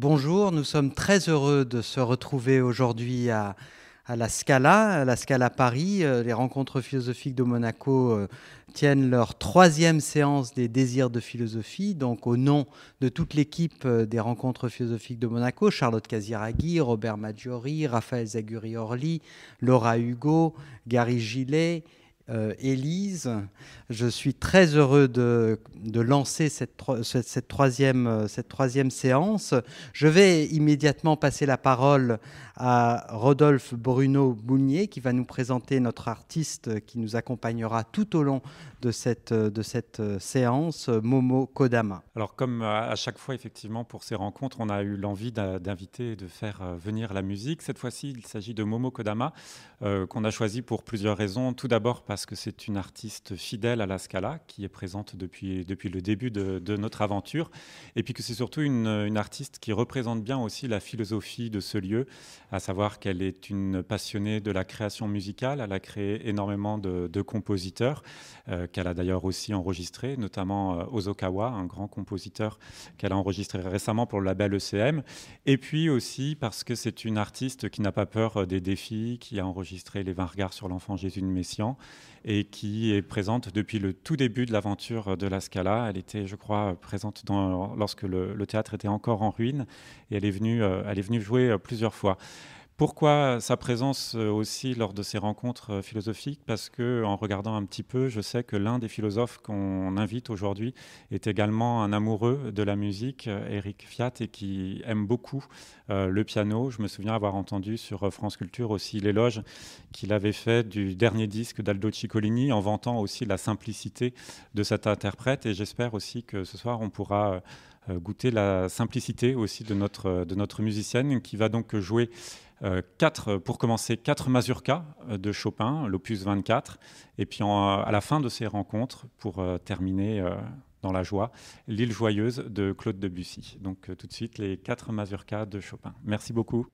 bonjour, nous sommes très heureux de se retrouver aujourd'hui à, la Scala, à la Scala Paris. Euh, les rencontres philosophiques de Monaco euh, tiennent leur troisième séance des désirs de philosophie. Donc, au nom de toute l'équipe euh, des rencontres philosophiques de Monaco, Charlotte Casiraghi, Robert Maggiori, Raphaël Zaguri-Orly, Laura Hugo, Gary Gillet, Élise. Je suis très heureux de, lancer cette, troisième, cette troisième séance. Je vais immédiatement passer la parole à Rodolphe Bruno Boulnier qui va nous présenter notre artiste qui nous accompagnera tout au long de cette, de cette séance, Momo Kodama. Alors comme à chaque fois effectivement pour ces rencontres, on a eu l'envie d'inviter et de faire euh, venir la musique. Cette fois-ci, il s'agit de Momo Kodama euh, qu'on a choisi pour plusieurs raisons. Tout d'abord parce que c'est une artiste fidèle à la Scala qui est présente depuis, depuis le début de, notre aventure et puis que c'est surtout une, artiste qui représente bien aussi la philosophie de ce lieu à savoir qu'elle est une passionnée de la création musicale. Elle a créé énormément de, compositeurs, euh, qu'elle a d'ailleurs aussi enregistré, notamment euh, Ozokawa, un grand compositeur qu'elle a enregistré récemment pour le label ECM. Et puis aussi parce que c'est une artiste qui n'a pas peur euh, des défis, qui a enregistré Les 20 regards sur l'enfant Jésus de Messian et qui est présente depuis le tout début de l'aventure de la Scala. Elle était, je crois, présente lorsque le, le, théâtre était encore en ruine et elle est venue, elle est venue jouer plusieurs fois. Pourquoi sa présence euh, aussi lors de ces rencontres euh, philosophiques? Parce que, en regardant un petit peu, je sais que l'un des philosophes qu'on invite aujourd'hui est également un amoureux de la musique, Eric Fiat, et qui aime beaucoup euh, le piano. Je me souviens avoir entendu sur France Culture aussi l'éloge qu'il avait fait du dernier disque d'Aldo Ciccolini, en vantant aussi la simplicité de cet interprète. Et j'espère aussi que ce soir, on pourra goûter la simplicité aussi de notre, de notre musicienne qui va donc jouer euh, quatre, pour commencer, quatre mazurkas euh, de Chopin, l'opus 24, et puis à la fin de ces rencontres, pour euh, terminer dans la joie, l'île joyeuse de Claude Debussy. Donc tout de suite, les quatre mazurkas de Chopin. Merci beaucoup.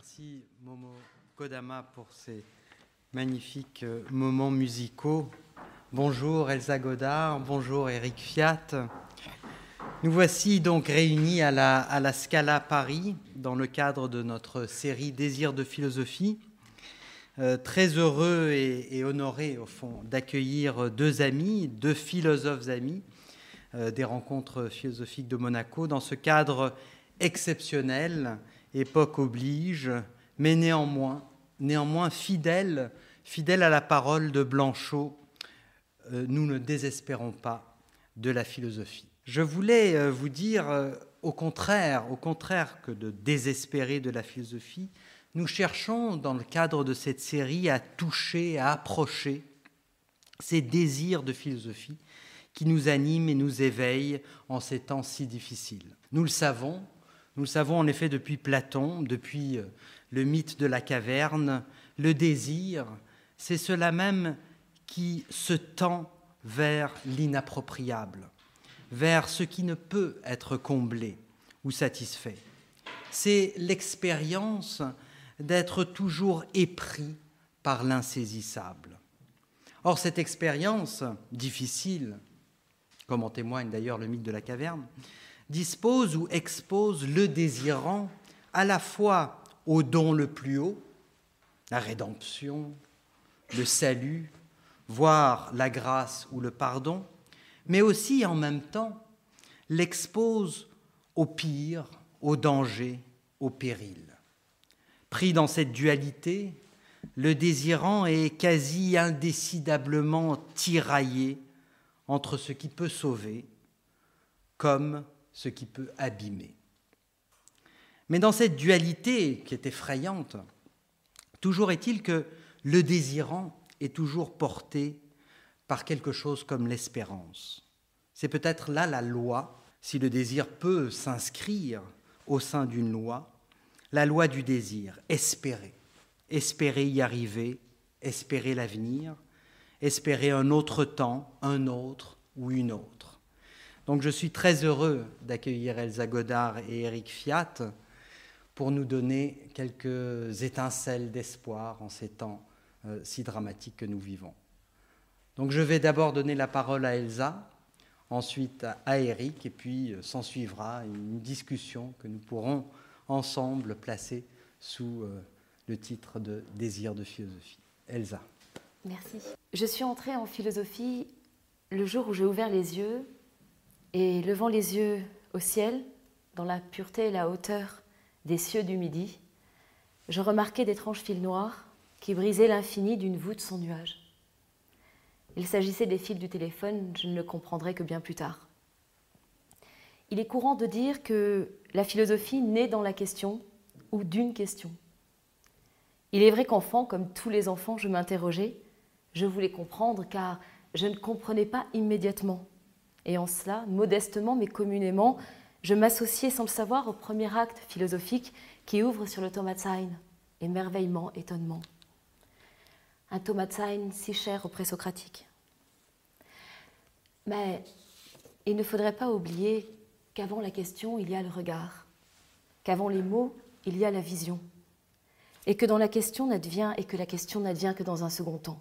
Merci Momo Kodama pour ces magnifiques euh, moments musicaux. Bonjour Elsa Godard, bonjour Eric Fiat. Nous voici donc réunis à la, Scala Paris dans le cadre de notre série Désir de philosophie. Euh, très heureux et, et, honoré au fond d'accueillir deux amis, deux philosophes amis euh, des rencontres philosophiques de Monaco dans ce cadre exceptionnel, époque oblige, mais néanmoins, néanmoins fidèle, fidèle à la parole de Blanchot, euh, nous ne désespérons pas de la philosophie. Je voulais euh, vous dire, euh, au contraire, au contraire que de désespérer de la philosophie, nous cherchons, dans le cadre de cette série, à toucher, à approcher ces désirs de philosophie qui nous animent et nous éveillent en ces temps si difficiles. Nous le savons, nous le savons en effet depuis Platon, depuis le mythe de la caverne, le désir, c'est cela même qui se tend vers l'inappropriable, vers ce qui ne peut être comblé ou satisfait. C'est l'expérience d'être toujours épris par l'insaisissable. Or, cette expérience difficile, comme en témoigne d'ailleurs le mythe de la caverne, dispose ou expose le désirant à la fois au don le plus haut, la rédemption, le salut, voire la grâce ou le pardon, mais aussi en même temps l'expose au pire, au danger, au péril. Pris dans cette dualité, le désirant est quasi indécidablement tiraillé entre ce qui peut sauver comme ce qui peut abîmer. Mais dans cette dualité qui est effrayante, toujours est-il que le désirant est toujours porté par quelque chose comme l'espérance. C'est peut-être là la loi, si le désir peut s'inscrire au sein d'une loi, la loi du désir, espérer, espérer y arriver, espérer l'avenir, espérer un autre temps, un autre ou une autre. Donc je suis très heureux d'accueillir Elsa Godard et Eric Fiat pour nous donner quelques étincelles d'espoir en ces temps euh, si dramatiques que nous vivons. Donc je vais d'abord donner la parole à Elsa, ensuite à Eric, et puis euh, s'en suivra une discussion que nous pourrons ensemble placer sous euh, le titre de Désir de philosophie. Elsa. Merci. Je suis entrée en philosophie le jour où j'ai ouvert les yeux et levant les yeux au ciel, dans la pureté et la hauteur des cieux du midi, je remarquais d'étranges fils noirs qui brisaient l'infini d'une voûte sans nuage. Il s'agissait des fils du téléphone, je ne le comprendrai que bien plus tard. Il est courant de dire que la philosophie naît dans la question ou d'une question. Il est vrai qu'enfant, comme tous les enfants, je m'interrogeais, je voulais comprendre car je ne comprenais pas immédiatement. Et en cela, modestement mais communément, je m'associais sans le savoir au premier acte philosophique qui ouvre sur le Tomatsein, émerveillement, étonnement. Un Tomatsein si cher aux présocratiques. Mais il ne faudrait pas oublier qu'avant la question, il y a le regard, qu'avant les mots, il y a la vision, et que dans la question n'advient et que la question n'advient que dans un second temps.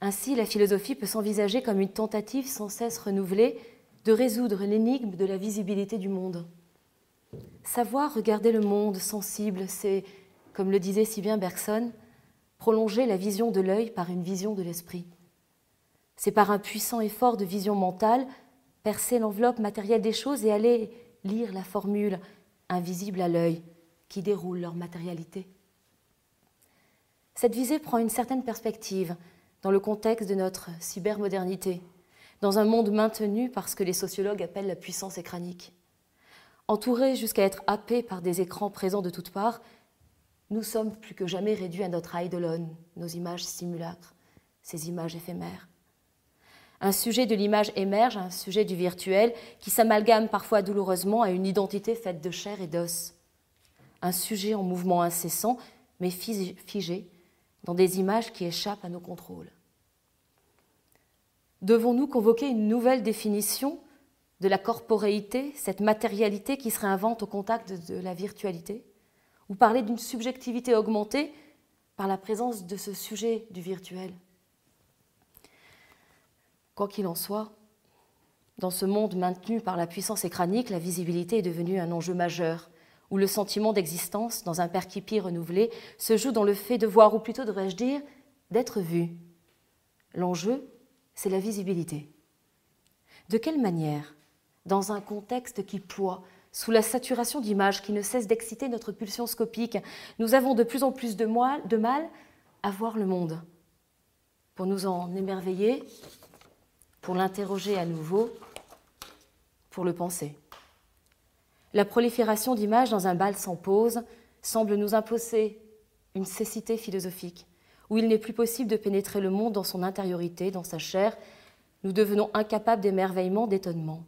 Ainsi, la philosophie peut s'envisager comme une tentative sans cesse renouvelée de résoudre l'énigme de la visibilité du monde. Savoir regarder le monde sensible, c'est, comme le disait si bien Bergson, prolonger la vision de l'œil par une vision de l'esprit. C'est par un puissant effort de vision mentale percer l'enveloppe matérielle des choses et aller lire la formule invisible à l'œil qui déroule leur matérialité. Cette visée prend une certaine perspective dans le contexte de notre cybermodernité, dans un monde maintenu par ce que les sociologues appellent la puissance écranique. Entourés jusqu'à être happés par des écrans présents de toutes parts, nous sommes plus que jamais réduits à notre eidolon, nos images simulacres, ces images éphémères. Un sujet de l'image émerge, un sujet du virtuel, qui s'amalgame parfois douloureusement à une identité faite de chair et d'os. Un sujet en mouvement incessant, mais figé, dans des images qui échappent à nos contrôles. Devons-nous convoquer une nouvelle définition de la corporéité, cette matérialité qui se réinvente au contact de la virtualité? Ou parler d'une subjectivité augmentée par la présence de ce sujet du virtuel? Quoi qu'il en soit, dans ce monde maintenu par la puissance écranique, la visibilité est devenue un enjeu majeur, où le sentiment d'existence, dans un perquipi renouvelé, se joue dans le fait de voir, ou plutôt devrais-je dire, d'être vu. L'enjeu, c'est la visibilité. De quelle manière, dans un contexte qui ploie, sous la saturation d'images qui ne cesse d'exciter notre pulsion scopique, nous avons de plus en plus de, de mal à voir le monde. Pour nous en émerveiller, pour l'interroger à nouveau, pour le penser. La prolifération d'images dans un bal sans pause semble nous imposer une cécité philosophique, où il n'est plus possible de pénétrer le monde dans son intériorité, dans sa chair. Nous devenons incapables d'émerveillement, d'étonnement.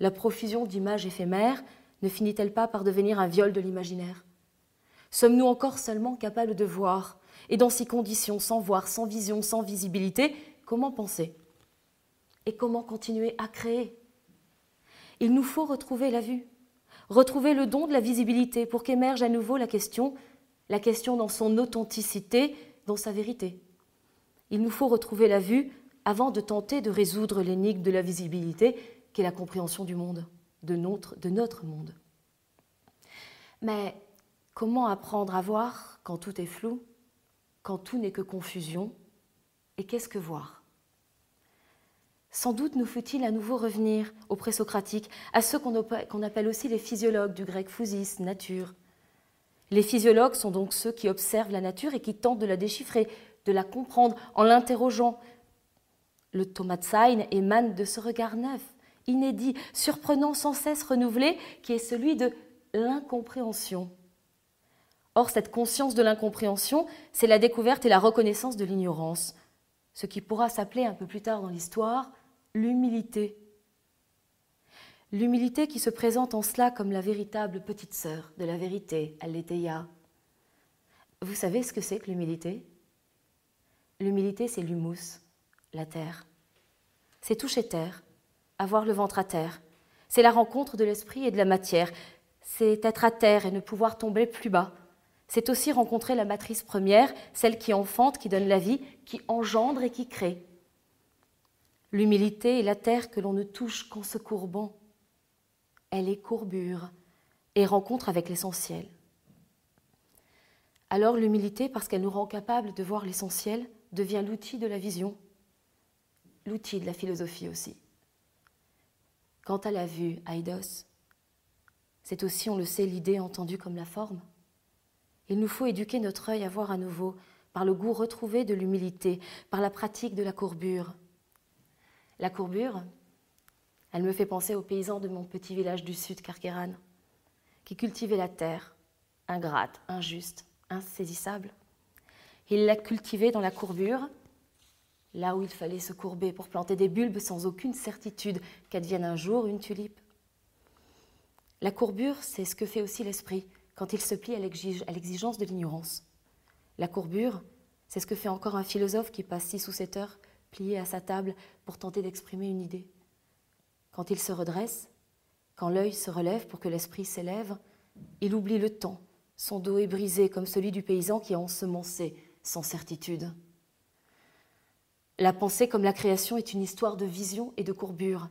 La profusion d'images éphémères ne finit-elle pas par devenir un viol de l'imaginaire? Sommes-nous encore seulement capables de voir Et dans ces conditions, sans voir, sans vision, sans visibilité, comment penser? Et comment continuer à créer? Il nous faut retrouver la vue, retrouver le don de la visibilité pour qu'émerge à nouveau la question, la question dans son authenticité, dans sa vérité. Il nous faut retrouver la vue avant de tenter de résoudre l'énigme de la visibilité qu'est la compréhension du monde, de notre, de notre monde. Mais comment apprendre à voir quand tout est flou, quand tout n'est que confusion Et qu'est-ce que voir? Sans doute nous faut-il à nouveau revenir aux présocratiques, à ceux qu'on appelle aussi les physiologues, du grec physis, nature. Les physiologues sont donc ceux qui observent la nature et qui tentent de la déchiffrer, de la comprendre en l'interrogeant. Le Tomatsein émane de ce regard neuf, inédit, surprenant, sans cesse renouvelé, qui est celui de l'incompréhension. Or, cette conscience de l'incompréhension, c'est la découverte et la reconnaissance de l'ignorance, ce qui pourra s'appeler un peu plus tard dans l'histoire l'humilité. L'humilité qui se présente en cela comme la véritable petite sœur de la vérité, Aletheia. Vous savez ce que c'est que l'humilité? L'humilité, c'est l'humus, la terre. C'est toucher terre, avoir le ventre à terre. C'est la rencontre de l'esprit et de la matière. C'est être à terre et ne pouvoir tomber plus bas. C'est aussi rencontrer la matrice première, celle qui enfante, qui donne la vie, qui engendre et qui crée. L'humilité est la terre que l'on ne touche qu'en se courbant. Elle est courbure et rencontre avec l'essentiel. Alors l'humilité, parce qu'elle nous rend capables de voir l'essentiel, devient l'outil de la vision, l'outil de la philosophie aussi. Quant à la vue, Aidos, c'est aussi, on le sait, l'idée entendue comme la forme. Il nous faut éduquer notre œil à voir à nouveau, par le goût retrouvé de l'humilité, par la pratique de la courbure. La courbure, elle me fait penser aux paysans de mon petit village du sud, Carqueran, qui cultivaient la terre, ingrate, injuste, insaisissable. Ils la cultivaient dans la courbure, là où il fallait se courber pour planter des bulbes sans aucune certitude qu'advienne un jour une tulipe. La courbure, c'est ce que fait aussi l'esprit quand il se plie à l'exigence de l'ignorance. La courbure, c'est ce que fait encore un philosophe qui passe six ou sept heures plié à sa table pour tenter d'exprimer une idée. Quand il se redresse, quand l'œil se relève pour que l'esprit s'élève, il oublie le temps. Son dos est brisé comme celui du paysan qui a ensemencé sans certitude. La pensée comme la création est une histoire de vision et de courbure.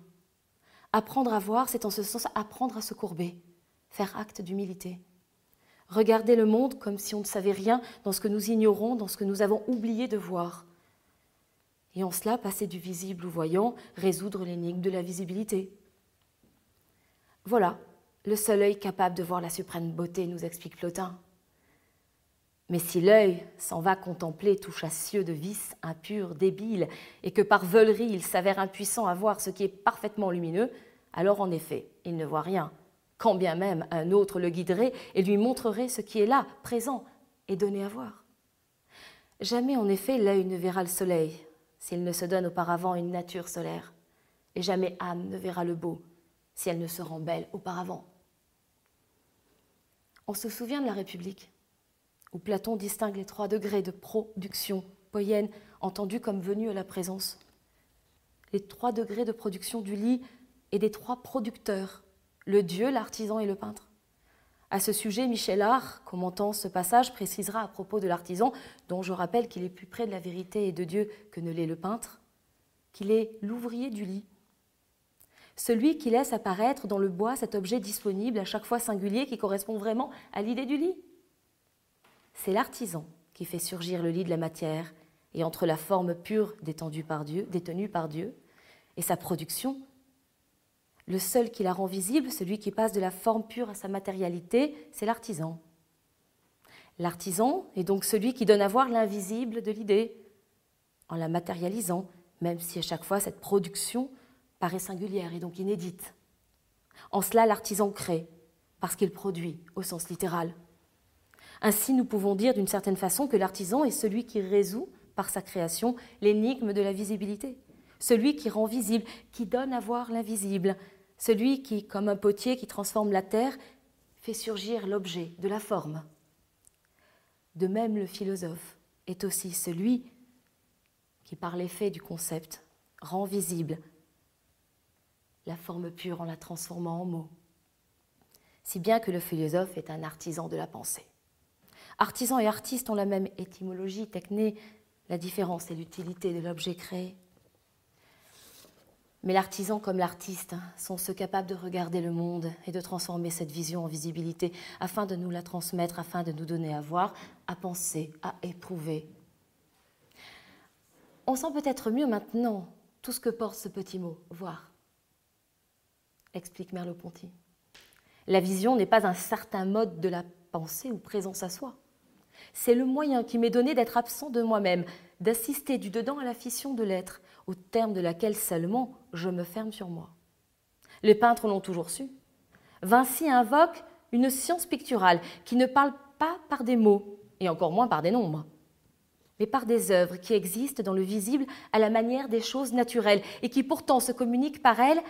Apprendre à voir, c'est en ce sens apprendre à se courber, faire acte d'humilité. Regarder le monde comme si on ne savait rien dans ce que nous ignorons, dans ce que nous avons oublié de voir. Et en cela, passer du visible au voyant, résoudre l'énigme de la visibilité. Voilà, le seul œil capable de voir la suprême beauté, nous explique Plotin. Mais si l'œil s'en va contempler touche à cieux de vices impurs, débiles, et que par veulerie il s'avère impuissant à voir ce qui est parfaitement lumineux, alors en effet, il ne voit rien, quand bien même un autre le guiderait et lui montrerait ce qui est là, présent, et donné à voir. Jamais en effet l'œil ne verra le soleil, s'il ne se donne auparavant une nature solaire, et jamais âme ne verra le beau, si elle ne se rend belle auparavant. On se souvient de la République où Platon distingue les trois degrés de production poyenne entendus comme venus à la présence. Les trois degrés de production du lit et des trois producteurs, le dieu, l'artisan et le peintre. À ce sujet, Michel Art, commentant ce passage, précisera à propos de l'artisan, dont je rappelle qu'il est plus près de la vérité et de Dieu que ne l'est le peintre, qu'il est l'ouvrier du lit. Celui qui laisse apparaître dans le bois cet objet disponible, à chaque fois singulier, qui correspond vraiment à l'idée du lit. C'est l'artisan qui fait surgir le lit de la matière, et entre la forme pure détendue par Dieu, détenue par Dieu, et sa production, le seul qui la rend visible, celui qui passe de la forme pure à sa matérialité, c'est l'artisan. L'artisan est donc celui qui donne à voir l'invisible de l'idée, en la matérialisant, même si à chaque fois cette production paraît singulière et donc inédite. En cela, l'artisan crée, parce qu'il produit, au sens littéral. Ainsi, nous pouvons dire d'une certaine façon que l'artisan est celui qui résout, par sa création, l'énigme de la visibilité, celui qui rend visible, qui donne à voir l'invisible, celui qui, comme un potier qui transforme la terre, fait surgir l'objet de la forme. De même, le philosophe est aussi celui qui, par l'effet du concept, rend visible la forme pure en la transformant en mots. Si bien que le philosophe est un artisan de la pensée. Artisan et artiste ont la même étymologie, techné, la différence est l'utilité de l'objet créé. Mais l'artisan comme l'artiste sont ceux capables de regarder le monde et de transformer cette vision en visibilité afin de nous la transmettre, afin de nous donner à voir, à penser, à éprouver. On sent peut-être mieux maintenant tout ce que porte ce petit mot, voir, explique Merleau-Ponty. La vision n'est pas un certain mode de la pensée ou présence à soi. C'est le moyen qui m'est donné d'être absent de moi-même, d'assister du dedans à la fission de l'être, au terme de laquelle seulement je me ferme sur moi. Les peintres l'ont toujours su. Vinci invoque une science picturale qui ne parle pas par des mots, et encore moins par des nombres, mais par des œuvres qui existent dans le visible à la manière des choses naturelles et qui pourtant se communiquent par elles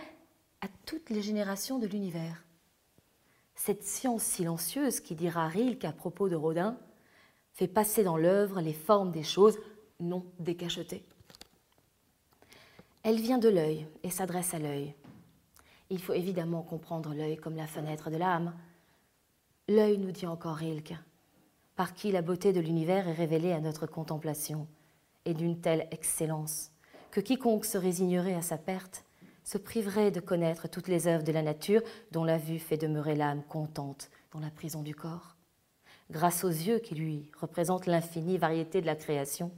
à toutes les générations de l'univers. Cette science silencieuse qui dira Rilke à propos de Rodin fait passer dans l'œuvre les formes des choses non décachetées. Elle vient de l'œil et s'adresse à l'œil. Il faut évidemment comprendre l'œil comme la fenêtre de l'âme. L'œil, nous dit encore Rilke, par qui la beauté de l'univers est révélée à notre contemplation, et d'une telle excellence que quiconque se résignerait à sa perte se priverait de connaître toutes les œuvres de la nature dont la vue fait demeurer l'âme contente dans la prison du corps, grâce aux yeux qui lui représentent l'infinie variété de la création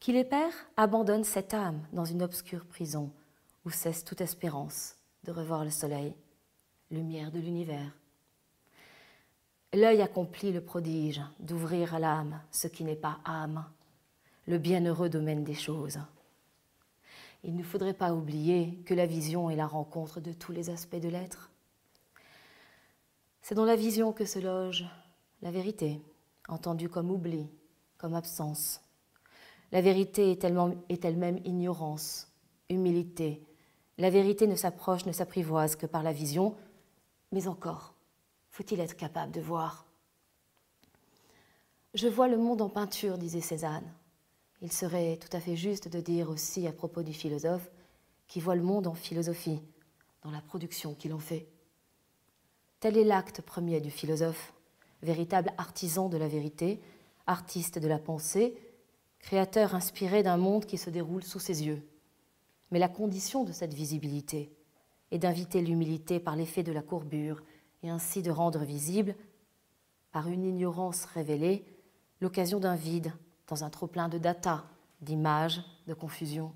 qui les perd abandonne cette âme dans une obscure prison où cesse toute espérance de revoir le soleil, lumière de l'univers. L'œil accomplit le prodige d'ouvrir à l'âme ce qui n'est pas âme, le bienheureux domaine des choses. Il ne faudrait pas oublier que la vision est la rencontre de tous les aspects de l'être. C'est dans la vision que se loge la vérité, entendue comme oubli, comme absence, la vérité est elle-même ignorance, humilité. La vérité ne s'approche, ne s'apprivoise que par la vision, mais encore, faut-il être capable de voir? Je vois le monde en peinture, disait Cézanne. Il serait tout à fait juste de dire aussi à propos du philosophe qui voit le monde en philosophie, dans la production qu'il en fait. Tel est l'acte premier du philosophe, véritable artisan de la vérité, artiste de la pensée, créateur inspiré d'un monde qui se déroule sous ses yeux. Mais la condition de cette visibilité est d'inviter l'humilité par l'effet de la courbure et ainsi de rendre visible, par une ignorance révélée, l'occasion d'un vide dans un trop-plein de data, d'images, de confusion.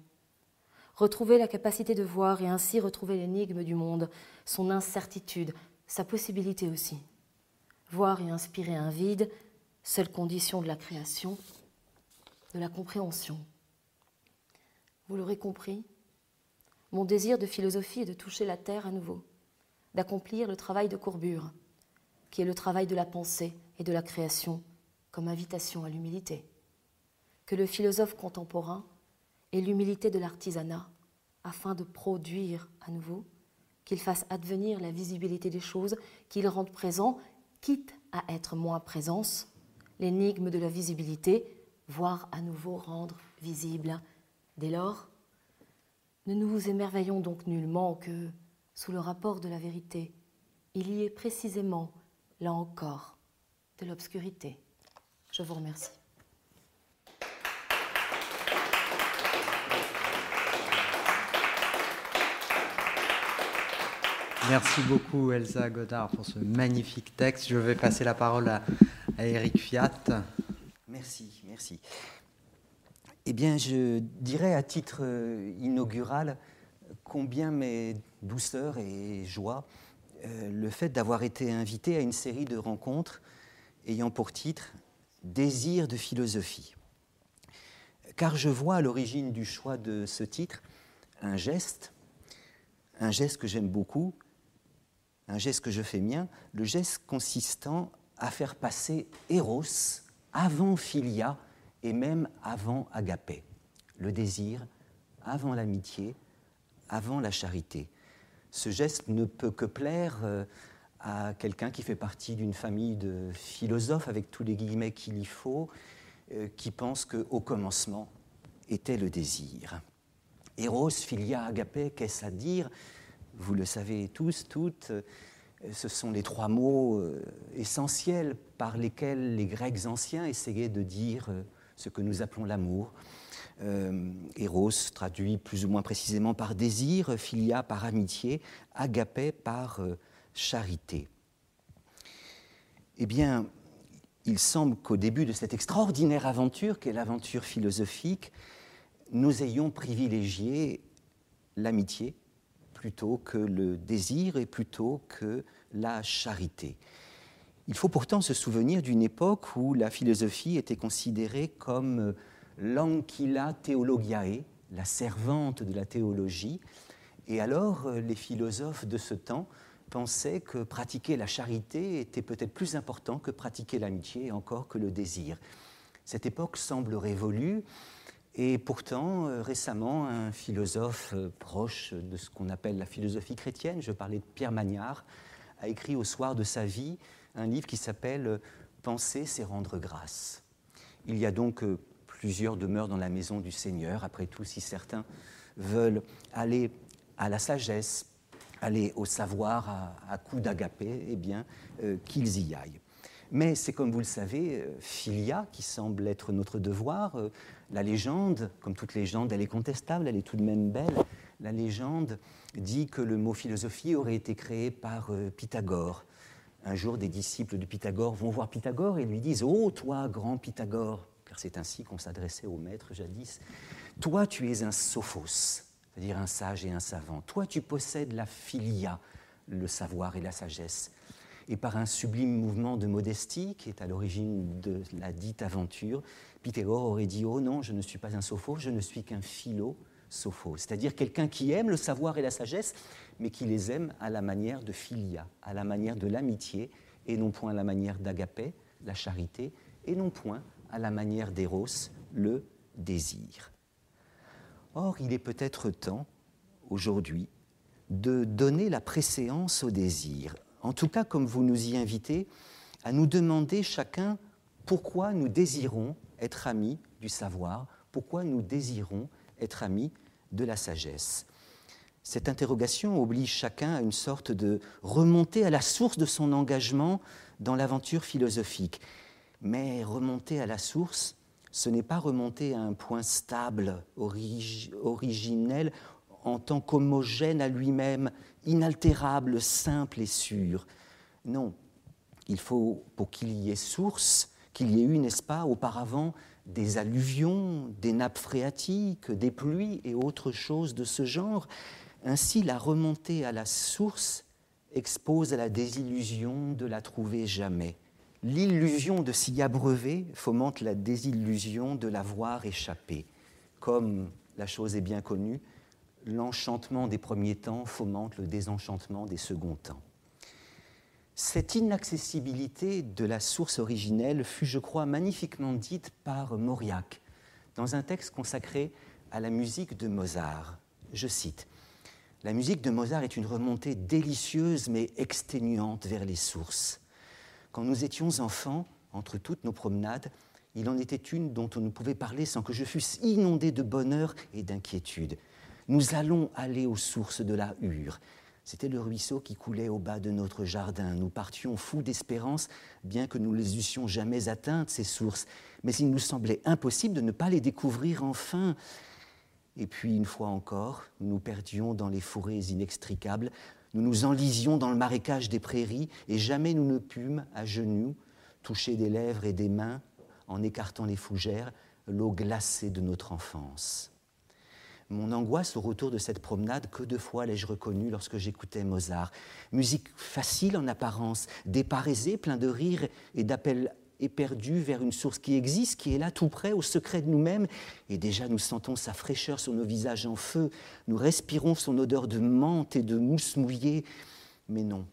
Retrouver la capacité de voir et ainsi retrouver l'énigme du monde, son incertitude, sa possibilité aussi. Voir et inspirer un vide, seule condition de la création, de la compréhension. Vous l'aurez compris, mon désir de philosophie est de toucher la terre à nouveau, d'accomplir le travail de courbure, qui est le travail de la pensée et de la création, comme invitation à l'humilité. Que le philosophe contemporain ait l'humilité de l'artisanat, afin de produire à nouveau, qu'il fasse advenir la visibilité des choses, qu'il rende présent, quitte à être moins présence, l'énigme de la visibilité voir à nouveau rendre visible. Dès lors, ne nous émerveillons donc nullement que, sous le rapport de la vérité, il y ait précisément là encore, de l'obscurité. Je vous remercie. Merci beaucoup Elsa Godard pour ce magnifique texte. Je vais passer la parole à, Eric Fiat. Merci, merci. Eh bien, je dirais à titre euh, inaugural combien mes douceurs et joie euh, le fait d'avoir été invité à une série de rencontres ayant pour titre Désir de philosophie. Car je vois à l'origine du choix de ce titre un geste, un geste que j'aime beaucoup, un geste que je fais mien, le geste consistant à faire passer Eros avant Philia et même avant Agapé, le désir avant l'amitié, avant la charité. Ce geste ne peut que plaire euh, à quelqu'un qui fait partie d'une famille de philosophes, avec tous les guillemets qu'il y faut, euh, qui pense qu'au commencement était le désir. Eros, Philia, Agapé, qu'est-ce à dire? Vous le savez tous, toutes, ce sont les trois mots essentiels par lesquels les Grecs anciens essayaient de dire ce que nous appelons l'amour. Euh, Eros, traduit plus ou moins précisément par désir, Philia par amitié, Agapé par euh, charité. Eh bien, il semble qu'au début de cette extraordinaire aventure, qu'est l'aventure philosophique, nous ayons privilégié l'amitié plutôt que le désir et plutôt que la charité. Il faut pourtant se souvenir d'une époque où la philosophie était considérée comme l'anquila theologiae, la servante de la théologie. Et alors, euh, les philosophes de ce temps pensaient que pratiquer la charité était peut-être plus important que pratiquer l'amitié et encore que le désir. Cette époque semble révolue. Et pourtant, euh, récemment, un philosophe euh, proche de ce qu'on appelle la philosophie chrétienne, je parlais de Pierre Magnard, a écrit au soir de sa vie un livre qui s'appelle Penser, c'est rendre grâce. Il y a donc plusieurs demeurent dans la maison du Seigneur. Après tout, si certains veulent aller à la sagesse, aller au savoir à, coup d'agapé, eh bien, euh, qu'ils y aillent. Mais c'est comme vous le savez, euh, filia, qui semble être notre devoir. Euh, la légende, comme toute légende, elle est contestable, elle est tout de même belle. La légende dit que le mot philosophie aurait été créé par Pythagore. Un jour, des disciples de Pythagore vont voir Pythagore et lui disent Oh, toi, grand Pythagore, car c'est ainsi qu'on s'adressait au maître jadis. Toi, tu es un sophos, c'est-à-dire un sage et un savant. Toi, tu possèdes la philia, le savoir et la sagesse. Et par un sublime mouvement de modestie qui est à l'origine de la dite aventure, Pythagore aurait dit Oh non, je ne suis pas un sophos, je ne suis qu'un philo-sophos, c'est-à-dire quelqu'un qui aime le savoir et la sagesse, mais qui les aime à la manière de philia, à la manière de l'amitié, et non point à la manière d'agapé, la charité, et non point à la manière d'Eros, le désir. Or, il est peut-être temps, aujourd'hui, de donner la préséance au désir. En tout cas, comme vous nous y invitez, à nous demander chacun pourquoi nous désirons être amis du savoir, pourquoi nous désirons être amis de la sagesse? Cette interrogation oblige chacun à une sorte de remontée à la source de son engagement dans l'aventure philosophique. Mais remonter à la source, ce n'est pas remonter à un point stable, originel, en tant qu'homogène à lui-même, inaltérable, simple et sûr. Non, il faut, pour qu'il y ait source, qu'il y ait eu, n'est-ce pas, auparavant, des alluvions, des nappes phréatiques, des pluies et autres choses de ce genre. Ainsi, la remontée à la source expose à la désillusion de la trouver jamais. L'illusion de s'y abreuver fomente la désillusion de la voir échapper. Comme la chose est bien connue, l'enchantement des premiers temps fomente le désenchantement des seconds temps. Cette inaccessibilité de la source originelle fut, je crois, magnifiquement dite par Mauriac dans un texte consacré à la musique de Mozart. Je cite La musique de Mozart est une remontée délicieuse mais exténuante vers les sources. Quand nous étions enfants, entre toutes nos promenades, il en était une dont on ne pouvait parler sans que je fusse inondé de bonheur et d'inquiétude. Nous allons aller aux sources de la Hure. C'était le ruisseau qui coulait au bas de notre jardin. Nous partions fous d'espérance, bien que nous ne les eussions jamais atteintes, ces sources. Mais il nous semblait impossible de ne pas les découvrir enfin. Et puis, une fois encore, nous nous perdions dans les forêts inextricables, nous nous enlisions dans le marécage des prairies, et jamais nous ne pûmes, à genoux, toucher des lèvres et des mains, en écartant les fougères, l'eau glacée de notre enfance. Mon angoisse au retour de cette promenade, que de fois l'ai-je reconnue lorsque j'écoutais Mozart. Musique facile en apparence, déparisée, plein de rires et d'appels éperdus vers une source qui existe, qui est là tout près, au secret de nous-mêmes, et déjà nous sentons sa fraîcheur sur nos visages en feu, nous respirons son odeur de menthe et de mousse mouillée, mais non,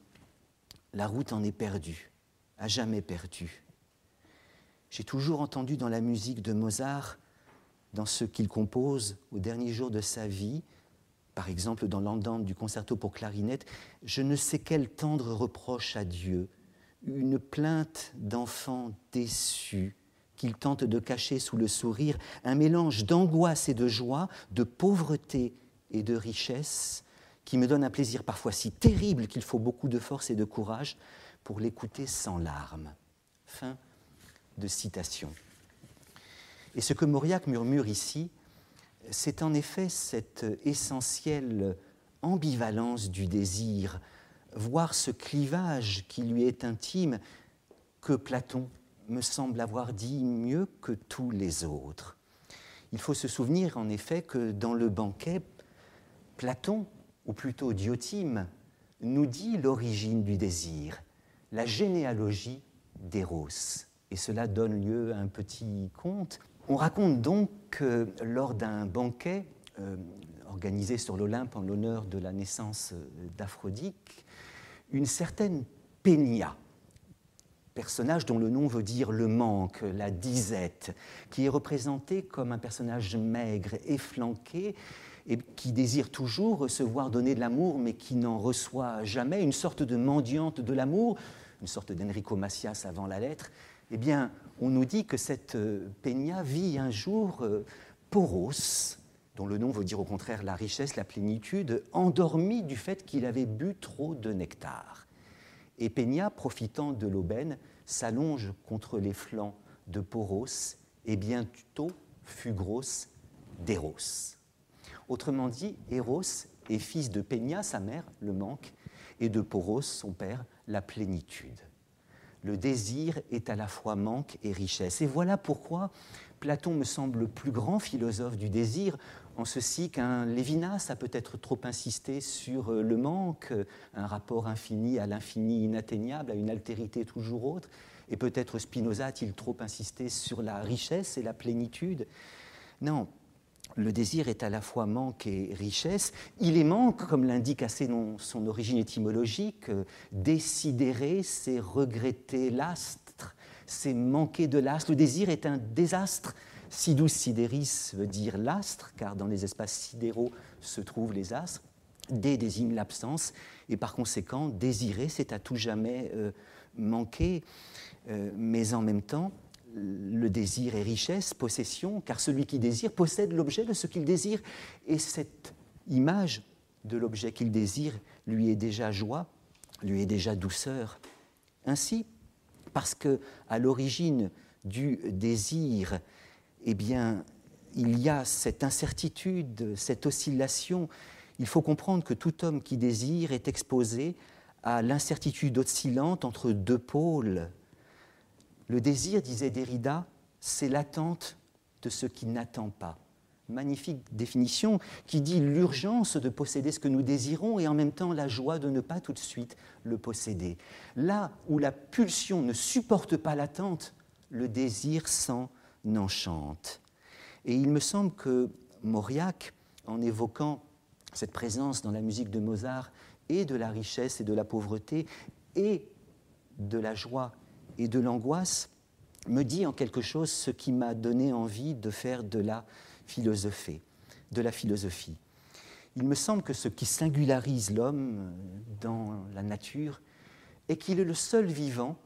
la route en est perdue, à jamais perdue. J'ai toujours entendu dans la musique de Mozart dans ce qu'il compose au dernier jour de sa vie, par exemple dans l'andante du concerto pour clarinette, je ne sais quel tendre reproche à Dieu, une plainte d'enfant déçu qu'il tente de cacher sous le sourire, un mélange d'angoisse et de joie, de pauvreté et de richesse, qui me donne un plaisir parfois si terrible qu'il faut beaucoup de force et de courage pour l'écouter sans larmes. Fin de citation. Et ce que Mauriac murmure ici, c'est en effet cette essentielle ambivalence du désir, voire ce clivage qui lui est intime, que Platon me semble avoir dit mieux que tous les autres. Il faut se souvenir en effet que dans le banquet, Platon, ou plutôt Diotime, nous dit l'origine du désir, la généalogie d'Eros. Et cela donne lieu à un petit conte on raconte donc que lors d'un banquet euh, organisé sur l'Olympe en l'honneur de la naissance euh, d'Aphrodite, une certaine Pénia, personnage dont le nom veut dire le manque, la disette, qui est représenté comme un personnage maigre, efflanqué, et qui désire toujours recevoir, donner de l'amour, mais qui n'en reçoit jamais, une sorte de mendiante de l'amour, une sorte d'Enrico Macias avant la lettre, eh bien, on nous dit que cette euh, Peña vit un jour euh, poros, dont le nom veut dire au contraire la richesse, la plénitude, endormi du fait qu'il avait bu trop de nectar. Et Peña, profitant de l'aubaine, s'allonge contre les flancs de Poros et bientôt Fugros d'Eros. Autrement dit, Eros est fils de Peña, sa mère, le manque, et de Poros, son père, la plénitude le désir est à la fois manque et richesse. Et voilà pourquoi Platon me semble le plus grand philosophe du désir, en ceci qu'un Lévinas a peut-être trop insisté sur euh, le manque, un rapport infini à l'infini inatteignable, à une altérité toujours autre, et peut-être Spinoza a-t-il trop insisté sur la richesse et la plénitude? Non, le désir est à la fois manque et richesse. Il est manque, comme l'indique assez son origine étymologique. Euh, c'est regretter l'astre, c'est manquer de l'astre. Le désir est un désastre. Sidus sidéris veut dire l'astre, car dans les espaces sidéraux se trouvent les astres. Dé désigne l'absence, et par conséquent, désirer, c'est à tout jamais euh, manquer. Euh, mais en même temps, le désir est richesse, possession, car celui qui désire possède l'objet de ce qu'il désire, et cette image de l'objet qu'il désire lui est déjà joie, lui est déjà douceur. Ainsi, parce que à l'origine du désir, eh bien, il y a cette incertitude, cette oscillation, il faut comprendre que tout homme qui désire est exposé à l'incertitude oscillante entre deux pôles, le désir, disait Derrida, c'est l'attente de ce qui n'attend pas. Magnifique définition qui dit l'urgence de posséder ce que nous désirons et en même temps la joie de ne pas tout de suite le posséder. Là où la pulsion ne supporte pas l'attente, le désir s'en enchante. Et il me semble que Mauriac, en évoquant cette présence dans la musique de Mozart et de la richesse et de la pauvreté et de la joie et de l'angoisse me dit en quelque chose ce qui m'a donné envie de faire de la philosophie. De la philosophie. Il me semble que ce qui singularise l'homme dans la nature est qu'il est le seul vivant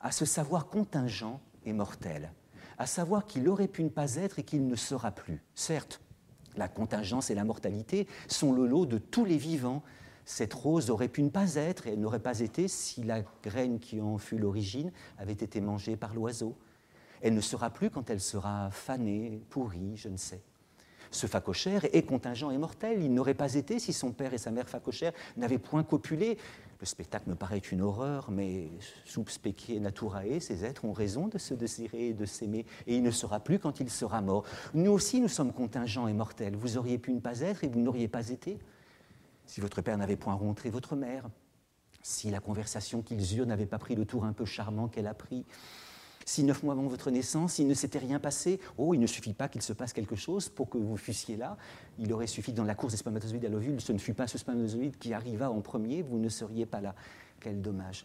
à se savoir contingent et mortel, à savoir qu'il aurait pu ne pas être et qu'il ne sera plus. Certes, la contingence et la mortalité sont le lot de tous les vivants, Cette rose aurait pu ne pas être, et elle n'aurait pas été si la graine qui en fut l'origine avait été mangée par l'oiseau. Elle ne sera plus quand elle sera fanée, pourrie, je ne sais. Ce facochère est contingent et mortel. Il n'aurait pas été si son père et sa mère facochère n'avaient point copulé. Le spectacle me paraît une horreur, mais sub specie naturae, ces êtres ont raison de se désirer et de s'aimer, et il ne sera plus quand il sera mort. Nous aussi, nous sommes contingents et mortels. Vous auriez pu ne pas être et vous n'auriez pas été. Si votre père n'avait point rencontré votre mère, si la conversation qu'ils eurent n'avait pas pris le tour un peu charmant qu'elle a pris, si neuf mois avant votre naissance, il ne s'était rien passé, oh, il ne suffit pas qu'il se passe quelque chose pour que vous fussiez là. Il aurait suffi dans la course des spermatozoïdes à l'ovule, ce ne fut pas ce spermatozoïde qui arriva en premier, vous ne seriez pas là. Quel dommage.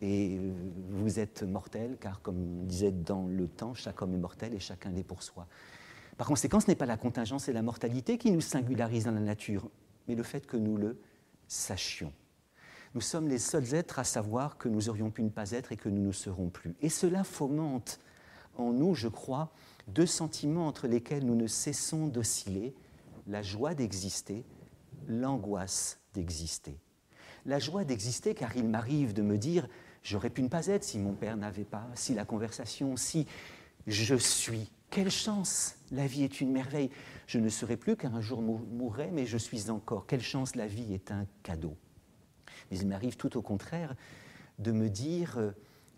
Et euh, vous êtes mortel, car comme disait dans le temps, chaque homme est mortel et chacun l'est pour soi. Par conséquent, ce n'est pas la contingence et la mortalité qui nous singularisent dans la nature, mais le fait que nous le sachions nous sommes les seuls êtres à savoir que nous aurions pu ne pas être et que nous ne serons plus. Et cela fomente en nous, je crois, deux sentiments entre lesquels nous ne cessons d'osciller, la joie d'exister, l'angoisse d'exister. La joie d'exister car il m'arrive de me dire, j'aurais pu ne pas être si mon père n'avait pas, si la conversation, si je suis. Quelle chance La vie est une merveille. Je ne serai plus qu'un jour mourrai, mais je suis encore. Quelle chance la vie est un cadeau. Mais il m'arrive tout au contraire de me dire, euh,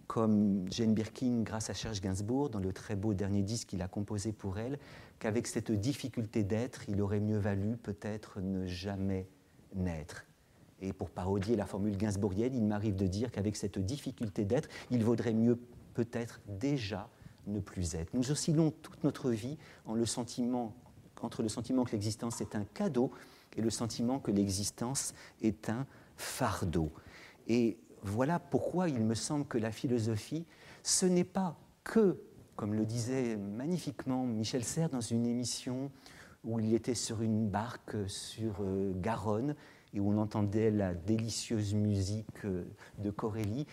comme Jane Birkin, grâce à Serge Gainsbourg, dans le très beau dernier disque qu'il a composé pour elle, qu'avec cette difficulté d'être, il aurait mieux valu peut-être ne jamais naître. Et pour parodier la formule gainsbourgienne, il m'arrive de dire qu'avec cette difficulté d'être, il vaudrait mieux peut-être déjà ne plus être. Nous oscillons toute notre vie entre le sentiment que l'existence est un cadeau et le sentiment que l'existence est un fardeau. Et voilà pourquoi il me semble que la philosophie, ce n'est pas que, comme le disait magnifiquement Michel Serres dans une émission où il était sur une barque sur euh, Garonne et où on entendait la délicieuse musique euh, de Corelli,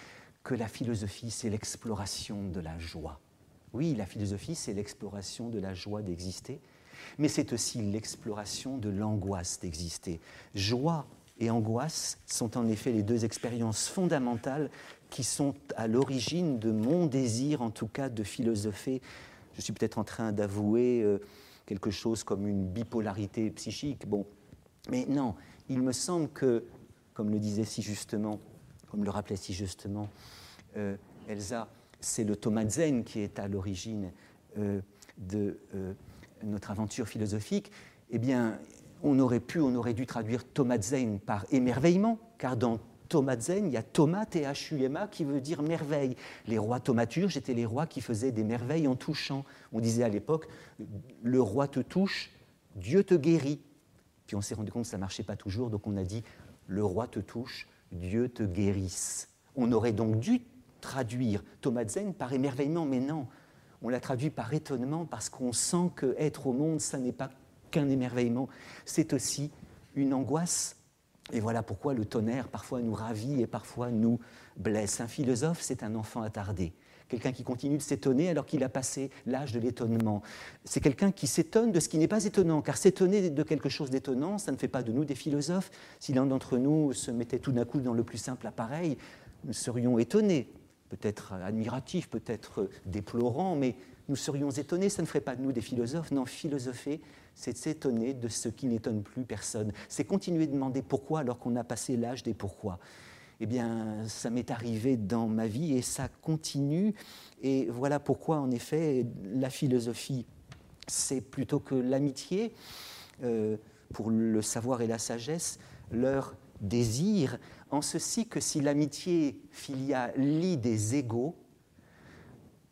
que la philosophie, c'est l'exploration de la joie. Oui, la philosophie, c'est l'exploration de la joie d'exister, mais c'est aussi l'exploration de l'angoisse d'exister. Joie et angoisse sont en effet les deux expériences fondamentales qui sont à l'origine de mon désir, en tout cas, de philosopher. Je suis peut-être en train d'avouer euh, quelque chose comme une bipolarité psychique. Bon, mais non, il me semble que, comme le disait si justement, comme le rappelait si justement euh, Elsa, c'est le Thomas Zen qui est à l'origine euh, de notre aventure philosophique. Eh bien, on aurait pu, on aurait dû traduire Zen par émerveillement, car dans Zen, il y a Thomas, T-H-U-M-A, qui veut dire merveille. Les rois thaumaturges étaient les rois qui faisaient des merveilles en touchant. On disait à l'époque, le roi te touche, Dieu te guérit. Puis on s'est rendu compte que ça ne marchait pas toujours, donc on a dit, le roi te touche, Dieu te guérisse. On aurait donc dû traduire Zen par émerveillement, mais non, on l'a traduit par étonnement parce qu'on sent que être au monde, ça n'est pas qu'un émerveillement, c'est aussi une angoisse. Et voilà pourquoi le tonnerre parfois nous ravit et parfois nous blesse. Un philosophe, c'est un enfant attardé, quelqu'un qui continue de s'étonner alors qu'il a passé l'âge de l'étonnement. C'est quelqu'un qui s'étonne de ce qui n'est pas étonnant, car s'étonner de quelque chose d'étonnant, ça ne fait pas de nous des philosophes. Si l'un d'entre nous se mettait tout d'un coup dans le plus simple appareil, nous serions étonnés, peut-être admiratifs, peut-être déplorants, mais nous serions étonnés, ça ne ferait pas de nous des philosophes. Non, philosopher, c'est s'étonner de ce qui n'étonne plus personne. C'est continuer de demander pourquoi alors qu'on a passé l'âge des pourquoi. Eh bien, ça m'est arrivé dans ma vie et ça continue. Et voilà pourquoi, en effet, la philosophie, c'est plutôt que l'amitié, euh, pour le savoir et la sagesse, leur désir, en ceci que si l'amitié filia lit des égaux,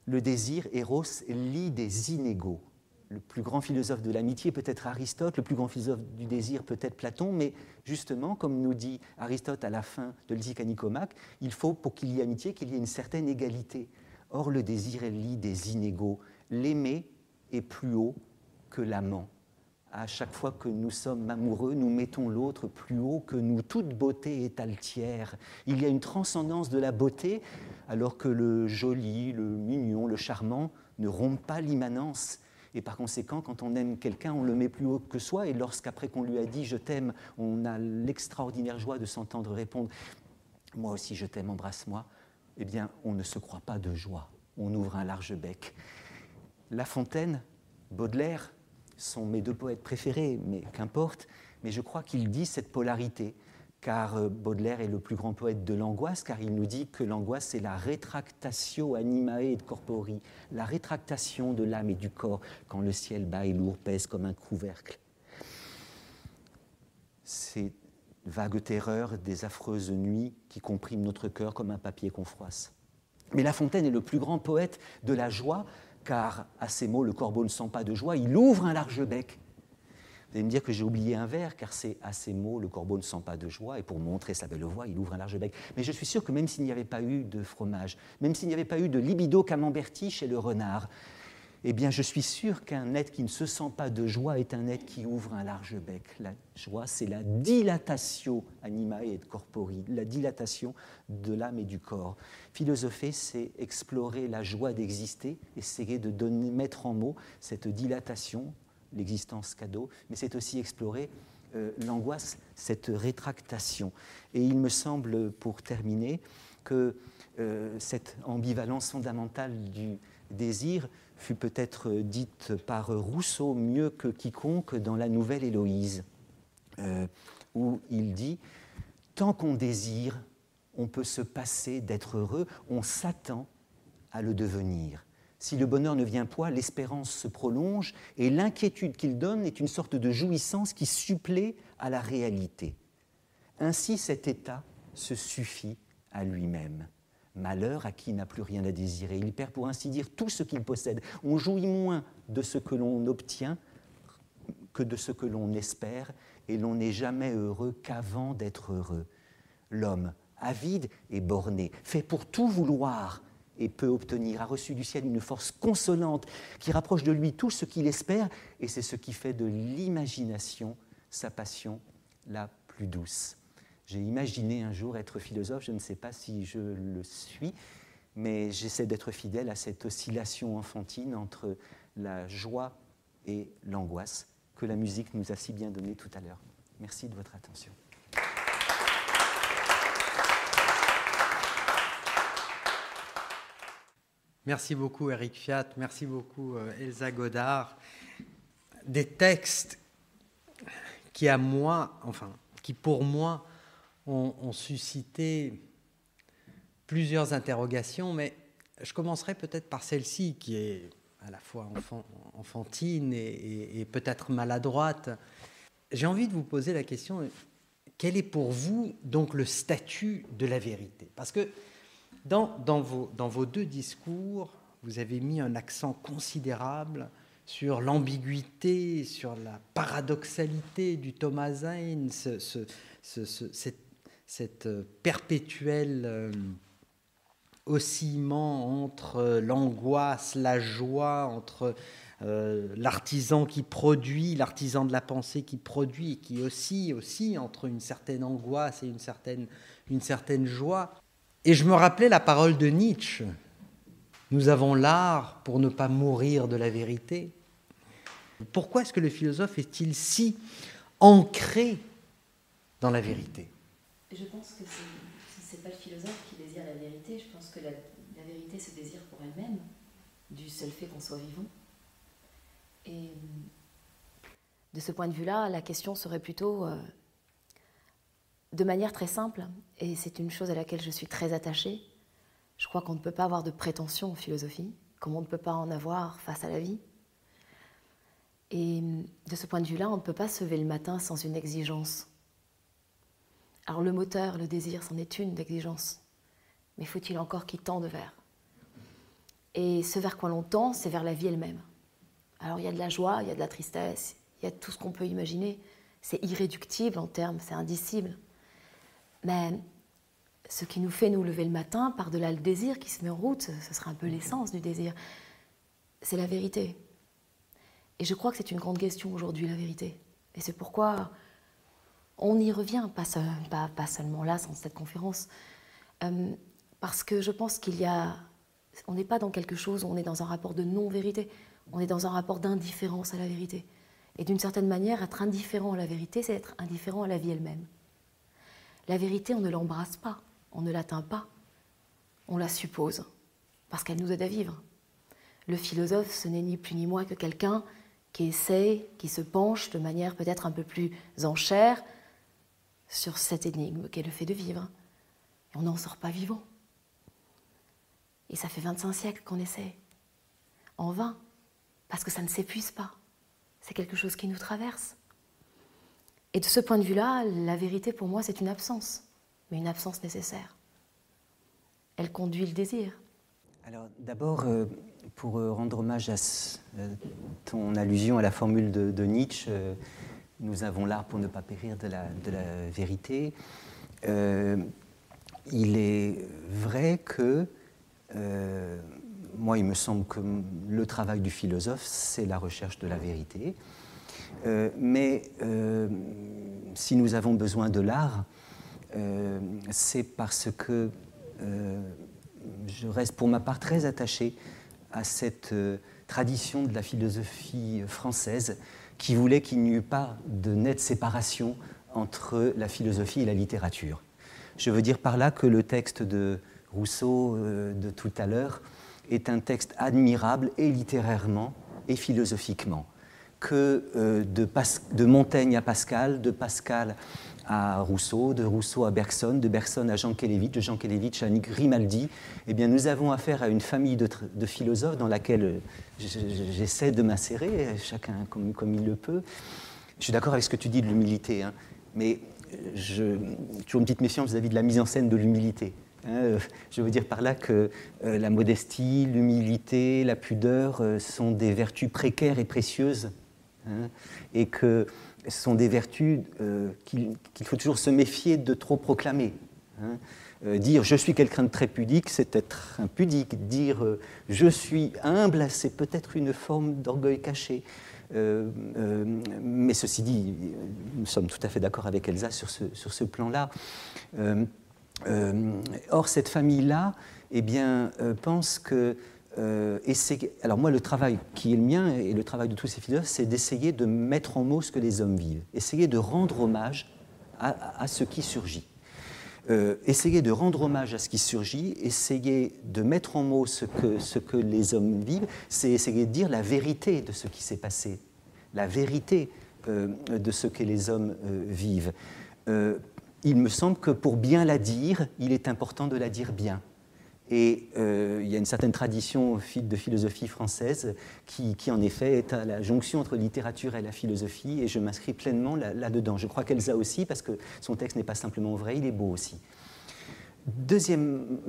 le désir, Eros, lit des inégaux le plus grand philosophe de l'amitié peut être Aristote, le plus grand philosophe du désir peut être Platon, mais justement, comme nous dit Aristote à la fin de l'Éthique à Nicomaque, il faut, pour qu'il y ait amitié, qu'il y ait une certaine égalité. Or, le désir lit des inégaux. L'aimer est plus haut que l'amant. À chaque fois que nous sommes amoureux, nous mettons l'autre plus haut que nous. Toute beauté est altière. Il y a une transcendance de la beauté, alors que le joli, le mignon, le charmant ne rompt pas l'immanence Et par conséquent, quand on aime quelqu'un, on le met plus haut que soi. Et lorsqu'après qu'on lui a dit je t'aime, on a l'extraordinaire joie de s'entendre répondre moi aussi je t'aime, embrasse-moi, eh bien on ne se croit pas de joie. On ouvre un large bec. La Fontaine, Baudelaire sont mes deux poètes préférés, mais qu'importe. Mais je crois qu'il dit cette polarité car euh, Baudelaire est le plus grand poète de l'angoisse, car il nous dit que l'angoisse, c'est la rétractatio animae et corpori, la rétractation de l'âme et du corps quand le ciel bas et lourd pèse comme un couvercle. Ces vagues terreurs des affreuses nuits qui compriment notre cœur comme un papier qu'on froisse. Mais La Fontaine est le plus grand poète de la joie, car à ces mots, le corbeau ne sent pas de joie, il ouvre un large bec vous allez me dire que j'ai oublié un vers, car c'est à ces mots, le corbeau ne sent pas de joie, et pour montrer sa belle voix, il ouvre un large bec. Mais je suis sûr que même s'il n'y avait pas eu de fromage, même s'il n'y avait pas eu de libido camemberti chez le renard, eh bien, je suis sûr qu'un être qui ne se sent pas de joie est un être qui ouvre un large bec. La joie, c'est la dilatation animae et corpori, la dilatation de l'âme et du corps. Philosopher, c'est explorer la joie d'exister, essayer de mettre en mots cette dilatation l'existence cadeau, mais c'est aussi explorer euh, l'angoisse, cette rétractation. Et il me semble, pour terminer, que euh, cette ambivalence fondamentale du désir fut peut-être dite par Rousseau mieux que quiconque dans la nouvelle Héloïse, euh, où il dit Tant qu'on désire, on peut se passer d'être heureux, on s'attend à le devenir. Si le bonheur ne vient point, l'espérance se prolonge et l'inquiétude qu'il donne est une sorte de jouissance qui supplée à la réalité. Ainsi cet état se suffit à lui-même. Malheur à qui n'a plus rien à désirer. Il perd pour ainsi dire tout ce qu'il possède. On jouit moins de ce que l'on obtient que de ce que l'on espère et l'on n'est jamais heureux qu'avant d'être heureux. L'homme, avide et borné, fait pour tout vouloir, et peut obtenir, a reçu du ciel une force consolante qui rapproche de lui tout ce qu'il espère, et c'est ce qui fait de l'imagination sa passion la plus douce. J'ai imaginé un jour être philosophe, je ne sais pas si je le suis, mais j'essaie d'être fidèle à cette oscillation enfantine entre la joie et l'angoisse que la musique nous a si bien donnée tout à l'heure. Merci de votre attention. Merci beaucoup Eric Fiat, merci beaucoup euh, Elsa Godard. Des textes qui à moi, enfin, qui pour moi ont, suscité plusieurs interrogations, mais je commencerai peut-être par celle-ci qui est à la fois enfantine et, peut-être maladroite. J'ai envie de vous poser la question, quel est pour vous donc le statut de la vérité? Parce que dans, vos, deux discours, vous avez mis un accent considérable sur l'ambiguïté, sur la paradoxalité du Thomasin, cette, euh, perpétuelle euh, oscillement entre l'angoisse, la joie, entre euh, l'artisan qui produit, l'artisan de la pensée qui produit, qui oscille aussi entre une certaine angoisse et une certaine, une certaine joie. Et je me rappelais la parole de Nietzsche. Nous avons l'art pour ne pas mourir de la vérité. Pourquoi est-ce que le philosophe est-il si ancré dans la vérité? Je pense que ce n'est pas le philosophe qui désire la vérité, je pense que la, vérité se désire pour elle-même, du seul fait qu'on soit vivant. Et de ce point de vue-là, la question serait plutôt euh, de manière très simple, et c'est une chose à laquelle je suis très attachée, je crois qu'on ne peut pas avoir de prétention en philosophie, comme on ne peut pas en avoir face à la vie. Et de ce point de vue-là, on ne peut pas se lever le matin sans une exigence. Alors le moteur, le désir, c'en est une d'exigence. Mais faut-il encore qu'il tende vers? Et ce vers quoi l'on tend, c'est vers la vie elle-même. Alors il y a de la joie, il y a de la tristesse, il y a tout ce qu'on peut imaginer. C'est irréductible en termes, c'est indicible. Mais ce qui nous fait nous lever le matin, par-delà le désir qui se met en route, ce sera un peu l'essence du désir, c'est la vérité. Et je crois que c'est une grande question aujourd'hui, la vérité. Et c'est pourquoi on y revient, pas, pas, seulement là, sans cette conférence, euh, parce que je pense qu'il y a... On n'est pas dans quelque chose, on est dans un rapport de non-vérité. on est dans un rapport d'indifférence à la vérité. Et d'une certaine manière, être indifférent à la vérité, c'est être indifférent à la vie elle-même. La vérité, on ne l'embrasse pas, on ne l'atteint pas, on la suppose, parce qu'elle nous aide à vivre. Le philosophe, ce n'est ni plus ni moins que quelqu'un qui essaye, qui se penche de manière peut-être un peu plus en chair sur cette énigme qu'est le fait de vivre. Et on n'en sort pas vivant. Et ça fait 25 siècles qu'on essaie. En vain, parce que ça ne s'épuise pas. C'est quelque chose qui nous traverse. Et de ce point de vue-là, la vérité pour moi, c'est une absence, mais une absence nécessaire. Elle conduit le désir. Alors d'abord, euh, pour euh, rendre hommage à euh, ton allusion à la formule de, Nietzsche, nous avons l'art pour ne pas périr de la, vérité, il est vrai que moi, il me semble que le travail du philosophe, c'est la recherche de la vérité. Euh, mais euh, si nous avons besoin de l'art, euh, c'est parce que je reste pour ma part très attaché à cette tradition de la philosophie française qui voulait qu'il n'y eût pas de nette séparation entre la philosophie et la littérature. Je veux dire par là que le texte de Rousseau de tout à l'heure est un texte admirable et littérairement et philosophiquement, que euh, de, Montaigne à Pascal, de Pascal à Rousseau, de Rousseau à Bergson, de Bergson à Jean Kelevitch, de Jean Kelevitch à Grimaldi, eh bien, nous avons affaire à une famille de, philosophes dans laquelle euh, j'essaie de m'insérer, chacun comme, il le peut. Je suis d'accord avec ce que tu dis de l'humilité, hein, mais je, toujours une petite méfiance vis-à-vis -vis de la mise en scène de l'humilité. Hein, euh, je veux dire par là que euh, la modestie, l'humilité, la pudeur euh, sont des vertus précaires et précieuses, hein, et que ce sont des vertus qu'il faut toujours se méfier de trop proclamer. Hein. dire je suis quelqu'un de très pudique, c'est être impudique. Dire je suis humble, c'est peut-être une forme d'orgueil caché. mais ceci dit, nous sommes tout à fait d'accord avec Elsa sur ce, plan-là. Euh, or, cette famille-là eh bien, euh, pense que. Euh, alors, moi, le travail qui est le mien et le travail de tous ces philosophes, c'est d'essayer de mettre en mots ce que les hommes vivent, essayer de rendre hommage à, ce qui surgit. essayer de rendre hommage à ce qui surgit, essayer de mettre en mots ce que, ce que les hommes vivent, c'est essayer de dire la vérité de ce qui s'est passé, la vérité de ce que les hommes vivent il me semble que pour bien la dire, il est important de la dire bien. Et euh, il y a une certaine tradition de philosophie française qui, en effet, est à la jonction entre littérature et la philosophie, et je m'inscris pleinement là-dedans. je crois qu'Elsa aussi, parce que son texte n'est pas simplement vrai, il est beau aussi. Deuxième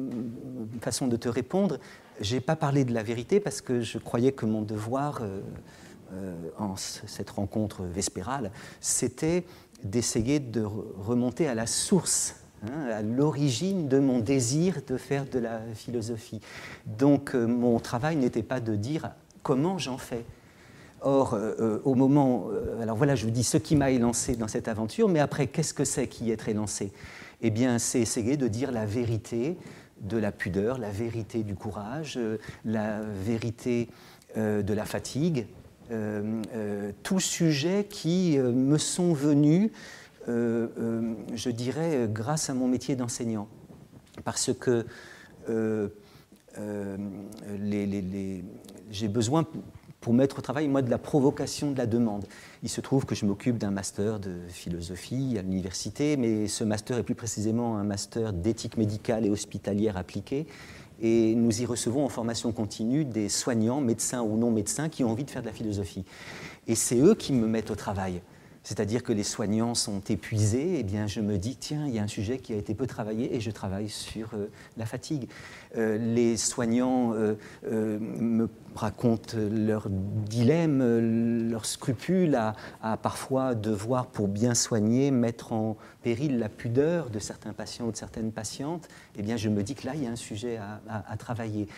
façon de te répondre, je n'ai pas parlé de la vérité parce que je croyais que mon devoir euh, euh, en cette rencontre vespérale, c'était d'essayer de remonter à la source, hein, à l'origine de mon désir de faire de la philosophie. Donc euh, mon travail n'était pas de dire comment j'en fais. Or, euh, euh, au moment, alors voilà, je vous dis ce qui m'a élancé dans cette aventure, mais après, qu'est-ce que c'est qui est élancé Eh bien, c'est essayer de dire la vérité de la pudeur, la vérité du courage, la vérité de la fatigue, tous sujets qui me sont venus, je dirais, grâce à mon métier d'enseignant. Parce que j'ai besoin pour mettre au travail, moi, de la provocation de la demande. Il se trouve que je m'occupe d'un master de philosophie à l'université, mais ce master est plus précisément un master d'éthique médicale et hospitalière appliquée et nous y recevons en formation continue des soignants, médecins ou non médecins, qui ont envie de faire de la philosophie. Et c'est eux qui me mettent au travail. C'est-à-dire que les soignants sont épuisés, eh bien je me dis, tiens, il y a un sujet qui a été peu travaillé et je travaille sur euh, la fatigue. Euh, les soignants euh, me racontent leurs dilemmes, leurs scrupules à, parfois devoir, pour bien soigner, mettre en péril la pudeur de certains patients ou de certaines patientes. Eh bien je me dis que là, il y a un sujet à travailler.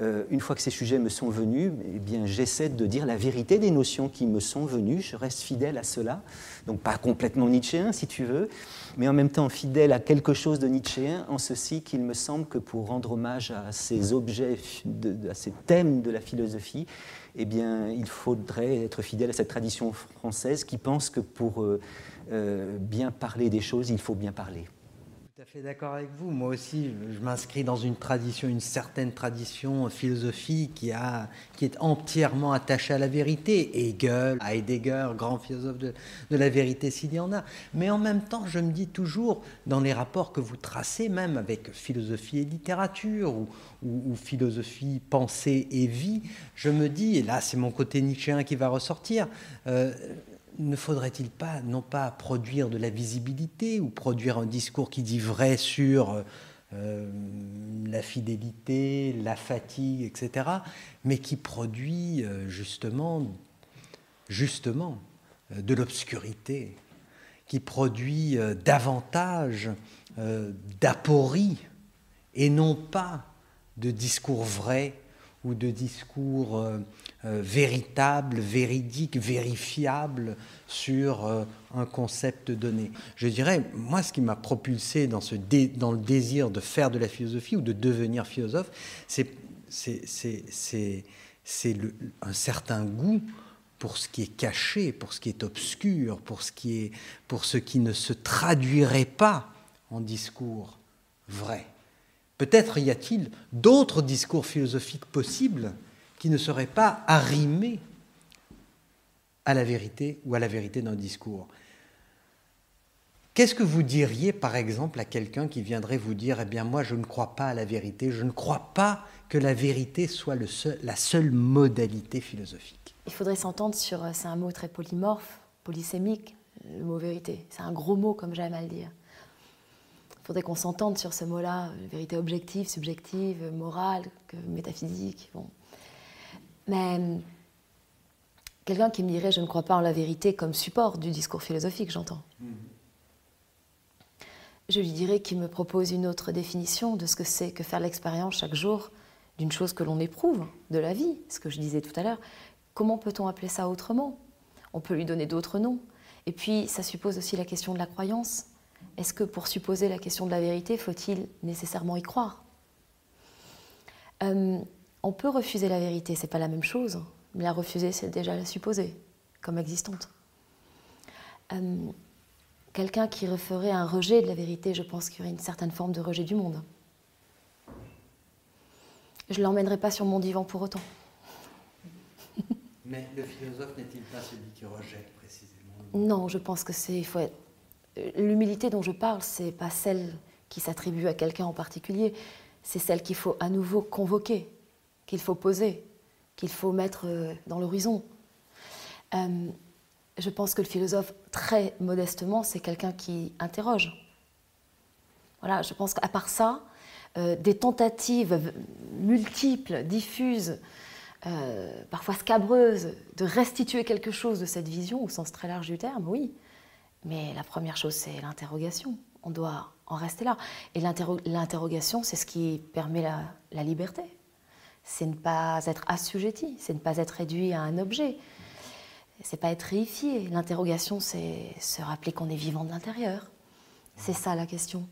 Euh, une fois que ces sujets me sont venus, eh bien, j'essaie de dire la vérité des notions qui me sont venues. Je reste fidèle à cela. Donc, pas complètement nietzschéen, si tu veux, mais en même temps fidèle à quelque chose de nietzschéen, en ceci qu'il me semble que pour rendre hommage à ces objets, à ces thèmes de la philosophie, eh bien, il faudrait être fidèle à cette tradition française qui pense que pour bien parler des choses, il faut bien parler. Tout à fait d'accord avec vous. Moi aussi, je m'inscris dans une tradition, une certaine tradition philosophique qui, a, qui est entièrement attachée à la vérité. Hegel, Heidegger, grand philosophe de, la vérité s'il y en a. Mais en même temps, je me dis toujours, dans les rapports que vous tracez, même avec philosophie et littérature, ou, philosophie, pensée et vie, je me dis, et là c'est mon côté nietzschéen qui va ressortir, euh, ne faudrait-il pas, non pas produire de la visibilité ou produire un discours qui dit vrai sur euh, la fidélité, la fatigue, etc., mais qui produit euh, justement, justement euh, de l'obscurité, qui produit davantage d'aporie et non pas de discours vrais ou de discours euh, véritable, véridique, vérifiable sur euh, un concept donné. Je dirais, moi, ce qui m'a propulsé dans, le désir de faire de la philosophie ou de devenir philosophe, c'est un certain goût pour ce qui est caché, pour ce qui est obscur, pour ce qui, pour ce qui ne se traduirait pas en discours vrai. Peut-être y a-t-il d'autres discours philosophiques possibles qui ne serait pas arrimé à la vérité ou à la vérité d'un discours. Qu'est-ce que vous diriez, par exemple, à quelqu'un qui viendrait vous dire, eh bien moi, je ne crois pas à la vérité, je ne crois pas que la vérité soit la seule modalité philosophique Il faudrait s'entendre sur, c'est un mot très polymorphe, polysémique, le mot vérité. C'est un gros mot, comme j'aime à le dire. Il faudrait qu'on s'entende sur ce mot-là, vérité objective, subjective, morale, métaphysique. Bon. Mais euh, quelqu'un qui me dirait je ne crois pas en la vérité comme support du discours philosophique, j'entends. Mm-hmm. Je lui dirais qu'il me propose une autre définition de ce que c'est que faire l'expérience chaque jour d'une chose que l'on éprouve, de la vie, ce que je disais tout à l'heure. Comment peut-on appeler ça autrement? On peut lui donner d'autres noms. Et puis, ça suppose aussi la question de la croyance. Est-ce que pour supposer la question de la vérité, faut-il nécessairement y croire? Euh, on peut refuser la vérité, c'est pas la même chose. Mais la refuser, c'est déjà la supposer comme existante. Euh, quelqu'un qui referait un rejet de la vérité, je pense qu'il y aurait une certaine forme de rejet du monde. Je ne l'emmènerai pas sur mon divan pour autant. Mais le philosophe n'est-il pas celui qui rejette précisément Non, je pense que c'est. faut être... L'humilité dont je parle, c'est pas celle qui s'attribue à quelqu'un en particulier, c'est celle qu'il faut à nouveau convoquer qu'il faut poser, qu'il faut mettre euh, dans l'horizon. Euh, je pense que le philosophe, très modestement, c'est quelqu'un qui interroge. Voilà, je pense qu'à part ça, euh, des tentatives multiples, diffuses, parfois scabreuses, de restituer quelque chose de cette vision au sens très large du terme, oui. Mais la première chose, c'est l'interrogation. On doit en rester là. Et l'interrogation, c'est ce qui permet la liberté c'est ne pas être assujetti, c'est ne pas être réduit à un objet, c'est pas être réifié. L'interrogation, c'est se rappeler qu'on est vivant de l'intérieur. C'est ça la question.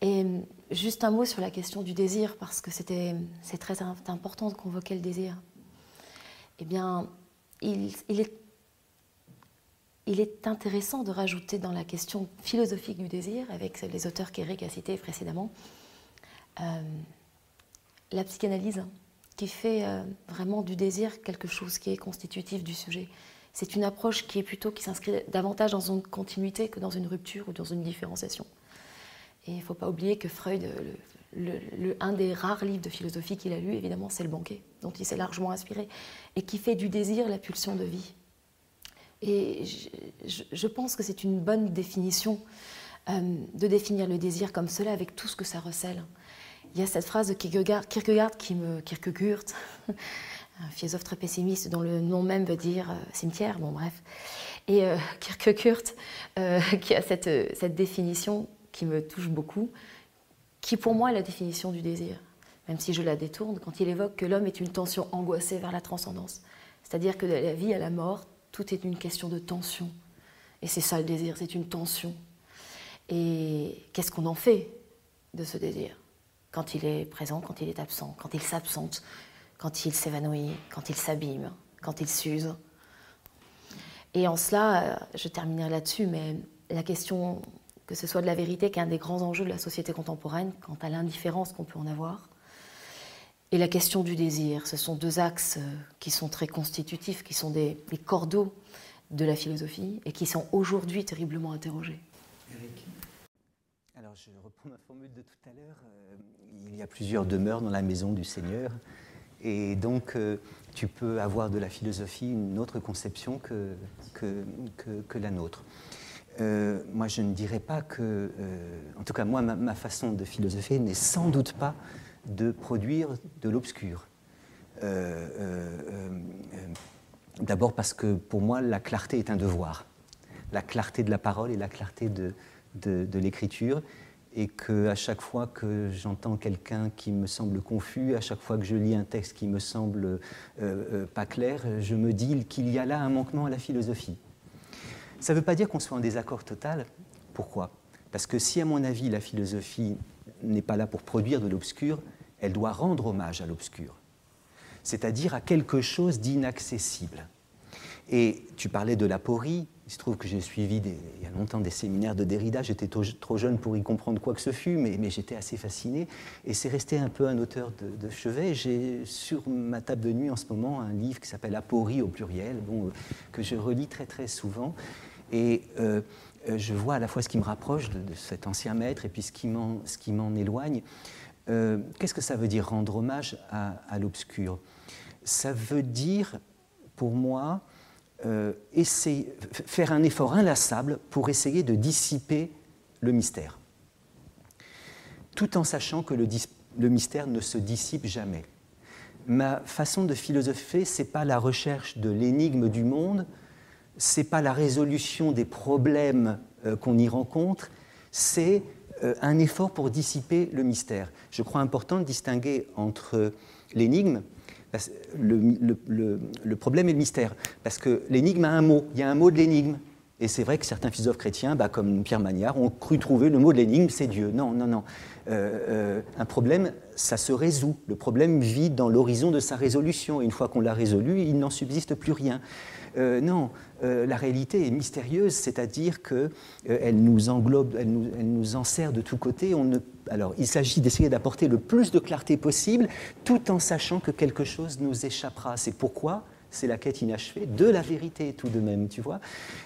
Et juste un mot sur la question du désir, parce que c'était, c'est très important de convoquer le désir. Eh bien, il, est, il est intéressant de rajouter dans la question philosophique du désir, avec les auteurs qu'Eric a cités précédemment, euh, la psychanalyse qui fait euh, vraiment du désir quelque chose qui est constitutif du sujet. C'est une approche qui est plutôt qui s'inscrit davantage dans une continuité que dans une rupture ou dans une différenciation. Et il ne faut pas oublier que Freud, un des rares livres de philosophie qu'il a lu, évidemment, c'est Le Banquet, dont il s'est largement inspiré, et qui fait du désir la pulsion de vie. Et je, pense que c'est une bonne définition euh, de définir le désir comme cela, avec tout ce que ça recèle il y a cette phrase de Kierkegaard. Kierkegaard, un philosophe très pessimiste dont le nom même veut dire euh, cimetière, bon bref. Et euh, Kierkegaard, euh, qui a cette, cette définition qui me touche beaucoup, qui pour moi est la définition du désir, même si je la détourne, quand il évoque que l'homme est une tension angoissée vers la transcendance. C'est-à-dire que de la vie à la mort, tout est une question de tension. Et c'est ça le désir, c'est une tension. Et qu'est-ce qu'on en fait de ce désir? Quand il est présent, quand il est absent, quand il s'absente. quand il s'évanouit, quand il s'abîme, quand il s'use. Et en cela, euh, je terminerai là-dessus, mais la question que ce soit de la vérité, qui est un des grands enjeux de la société contemporaine, quant à l'indifférence qu'on peut en avoir, et la question du désir. Ce sont deux axes euh, qui sont très constitutifs, qui sont des, cordeaux de la philosophie et qui sont aujourd'hui terriblement interrogés. Eric. Alors je reprends ma formule de tout à l'heure. Euh, il y a plusieurs demeures dans la maison du Seigneur. Et donc, euh, tu peux avoir de la philosophie une autre conception que, que, que, la nôtre. moi, je ne dirais pas que, en tout cas, moi, ma façon de philosopher n'est sans doute pas de produire de l'obscur. Euh, euh, euh, d'abord parce que pour moi, la clarté est un devoir. La clarté de la parole et la clarté de, de, l'écriture. Et qu'à chaque fois que j'entends quelqu'un qui me semble confus, à chaque fois que je lis un texte qui me semble pas clair, je me dis qu'il y a là un manquement à la philosophie. Ça ne veut pas dire qu'on soit en désaccord total. Pourquoi? Parce que si, à mon avis, la philosophie n'est pas là pour produire de l'obscur, elle doit rendre hommage à l'obscur, c'est-à-dire à quelque chose d'inaccessible. Et tu parlais de l'aporie, il se trouve que j'ai suivi il y a longtemps des séminaires de Derrida, j'étais trop, jeune pour y comprendre quoi que ce fût, mais, j'étais assez fasciné, et c'est resté un peu un auteur de, chevet. J'ai sur ma table de nuit en ce moment un livre qui s'appelle Aporie au pluriel, bon, que je relis très très souvent, et euh, je vois à la fois ce qui me rapproche de, cet ancien maître et puis ce qui m'en éloigne. Euh, qu'est-ce que ça veut dire rendre hommage à, l'obscur? Ça veut dire, pour moi, euh, faire un effort inlassable pour essayer de dissiper le mystère, tout en sachant que le, mystère ne se dissipe jamais. Ma façon de philosopher, c'est pas la recherche de l'énigme du monde, c'est pas la résolution des problèmes euh, qu'on y rencontre, c'est un effort pour dissiper le mystère. Je crois important de distinguer entre l'énigme, le, problème et le mystère. Parce que l'énigme a un mot, il y a un mot de l'énigme. Et c'est vrai que certains philosophes chrétiens, bah, comme Pierre Magnard, ont cru trouver le mot de l'énigme, c'est Dieu. Non, non, non. Euh, euh, un problème, ça se résout. Le problème vit dans l'horizon de sa résolution. Et une fois qu'on l'a résolu, il n'en subsiste plus rien. Euh, non, euh, la réalité est mystérieuse, c'est-à-dire qu'elle euh, nous englobe, elle nous, elle enserre de tous côtés. Alors, il s'agit d'essayer d'apporter le plus de clarté possible, tout en sachant que quelque chose nous échappera. C'est pourquoi c'est la quête inachevée de la vérité tout de même, tu vois.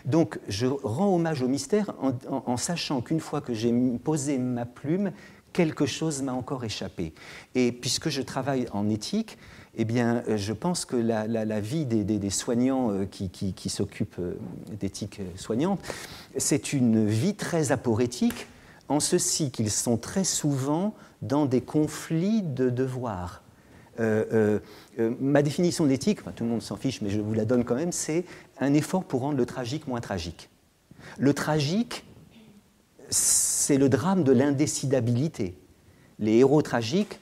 Donc, je rends hommage au mystère en sachant qu'une fois que j'ai posé ma plume, quelque chose m'a encore échappé. Et puisque je travaille en éthique, eh bien, euh, je pense que la, vie des, soignants euh, qui, s'occupent euh, d'éthique soignante, c'est une vie très aporétique, en ceci qu'ils sont très souvent dans des conflits de devoirs. ma définition d'éthique, tout le monde s'en fiche, mais je vous la donne quand même, c'est un effort pour rendre le tragique moins tragique. Le tragique, c'est le drame de l'indécidabilité. Les héros tragiques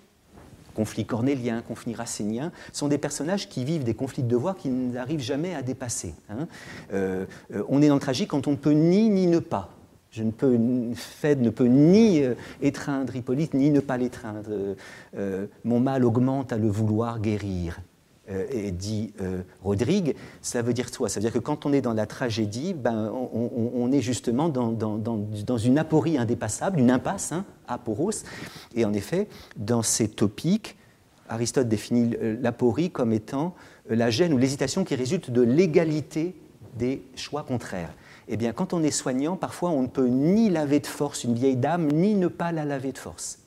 conflits cornéliens, conflits racéniens, sont des personnages qui vivent des conflits de devoir qui n'arrivent jamais à dépasser. Hein. Euh, euh, on est dans le tragique quand on ne peut ni ni ne pas. Je ne peux, Fed ne peut ni euh, étreindre Hippolyte, ni ne pas l'étreindre. mon mal augmente à le vouloir guérir. Et dit Rodrigue, ça veut dire quoi? Ça veut dire que quand on est dans la tragédie, ben, on, est justement dans, dans, une aporie indépassable, une impasse, hein, aporos. Et en effet, dans ces topiques, Aristote définit l'aporie comme étant euh, la gêne ou l'hésitation qui résulte de l'égalité des choix contraires. Eh bien, quand on est soignant, parfois on ne peut ni laver de force une vieille dame, ni ne pas la laver de force.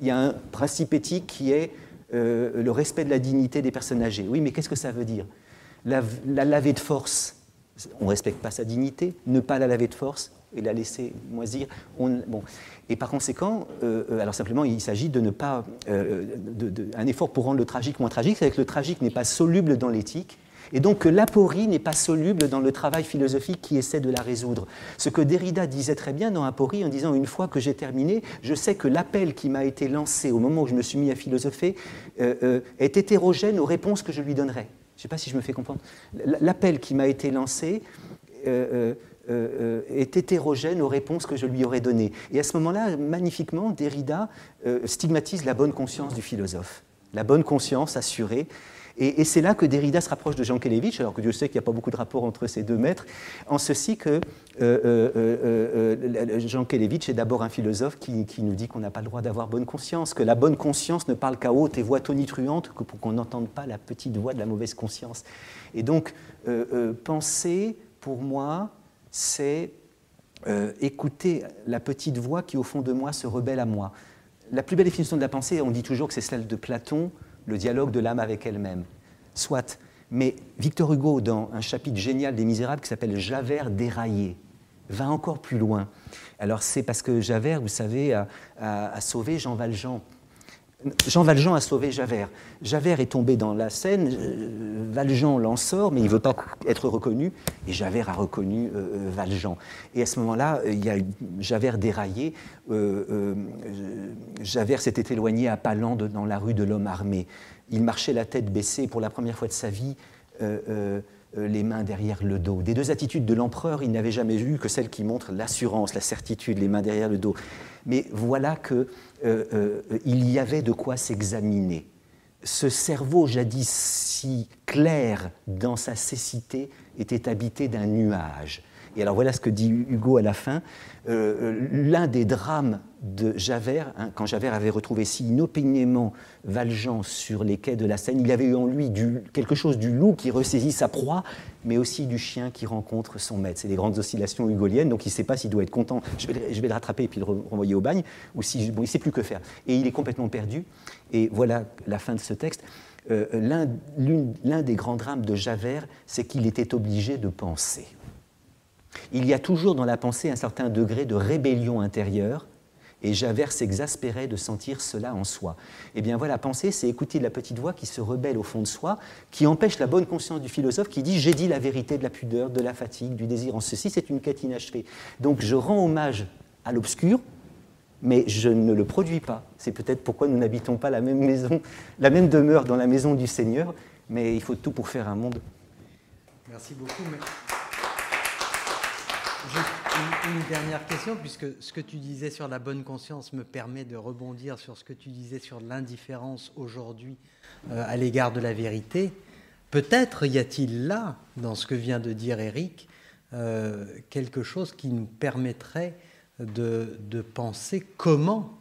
Il y a un principe éthique qui est euh, le respect de la dignité des personnes âgées. Oui, mais qu'est-ce que ça veut dire? La, laver de force, on ne respecte pas sa dignité. Ne pas la laver de force, et la laisser moisir. bon. Et par conséquent, euh, euh, alors simplement, il s'agit de ne pas. Un effort pour rendre le tragique moins tragique, c'est que le tragique n'est pas soluble dans l'éthique. Et donc que l'aporie n'est pas soluble dans le travail philosophique qui essaie de la résoudre. Ce que Derrida disait très bien dans Aporie en disant une fois que j'ai terminé, je sais que l'appel qui m'a été lancé au moment où je me suis mis à philosopher est hétérogène aux réponses que je lui donnerai. Je ne sais pas si je me fais comprendre. L'appel qui m'a été lancé euh, euh, est hétérogène aux réponses que je lui aurais données. Et à ce moment-là, magnifiquement, Derrida euh, stigmatise la bonne conscience du philosophe. la bonne conscience assurée. Et, c'est là que Derrida se rapproche de Jean Kelevitch, alors que Dieu sait qu'il n'y a pas beaucoup de rapport entre ces deux maîtres, en ceci que euh, euh, euh, Jean Kelevitch est d'abord un philosophe qui, nous dit qu'on n'a pas le droit d'avoir bonne conscience, que la bonne conscience ne parle qu'à haute et voix tonitruante, que pour qu'on n'entende pas la petite voix de la mauvaise conscience. Et donc, penser, pour moi, c'est écouter la petite voix qui, au fond de moi, se rebelle à moi. La plus belle définition de la pensée, on dit toujours que c'est celle de Platon, le dialogue de l'âme avec elle-même. Soit. Mais Victor Hugo, dans un chapitre génial des Misérables qui s'appelle Javert déraillé, va encore plus loin. Alors c'est parce que Javert, vous savez, a sauvé Jean Valjean Jean Valjean a sauvé Javert. Javert est tombé dans la Seine, euh, Valjean l'en sort, mais il ne veut pas être reconnu, et Javert a reconnu euh, euh, Valjean. Et à ce moment-là, il y a Javert déraillé, Javert s'était éloigné à pas lents dans la rue de l'homme armé. Il marchait la tête baissée pour la première fois de sa vie. Les mains derrière le dos. Des deux attitudes de l'empereur, il n'avait jamais vu que celle qui montre l'assurance, la certitude, les mains derrière le dos. Mais voilà que euh, euh, il y avait de quoi s'examiner. Ce cerveau jadis si clair dans sa cécité était habité d'un nuage. Et alors voilà ce que dit Hugo à la fin. Euh, l'un des drames de Javert, hein, quand Javert avait retrouvé si inopinément Valjean sur les quais de la Seine, il avait eu en lui quelque chose du loup qui ressaisit sa proie, mais aussi du chien qui rencontre son maître. C'est les grandes oscillations hugoliennes, donc il ne sait pas s'il doit être content, je vais, je vais, le rattraper et puis le renvoyer au bagne, ou si, bon, il ne sait plus que faire. Et il est complètement perdu. Et voilà la fin de ce texte. Euh, l'un des grands drames de Javert, c'est qu'il était obligé de penser. Il y a toujours dans la pensée un certain degré de rébellion intérieure, et Javert s'exaspérait de sentir cela en soi. Eh bien voilà, penser, c'est écouter la petite voix qui se rebelle au fond de soi, qui empêche la bonne conscience du philosophe qui dit J'ai dit la vérité de la pudeur, de la fatigue, du désir. En ceci, c'est une quête inachevée. Donc je rends hommage à l'obscur, mais je ne le produis pas. C'est peut-être pourquoi nous n'habitons pas la même maison, la même demeure dans la maison du Seigneur, mais il faut tout pour faire un monde. Merci beaucoup une, dernière question, puisque ce que tu disais sur la bonne conscience me permet de rebondir sur ce que tu disais sur l'indifférence aujourd'hui euh, à l'égard de la vérité. Peut-être y a-t-il là, dans ce que vient de dire Eric, euh, quelque chose qui nous permettrait de, penser comment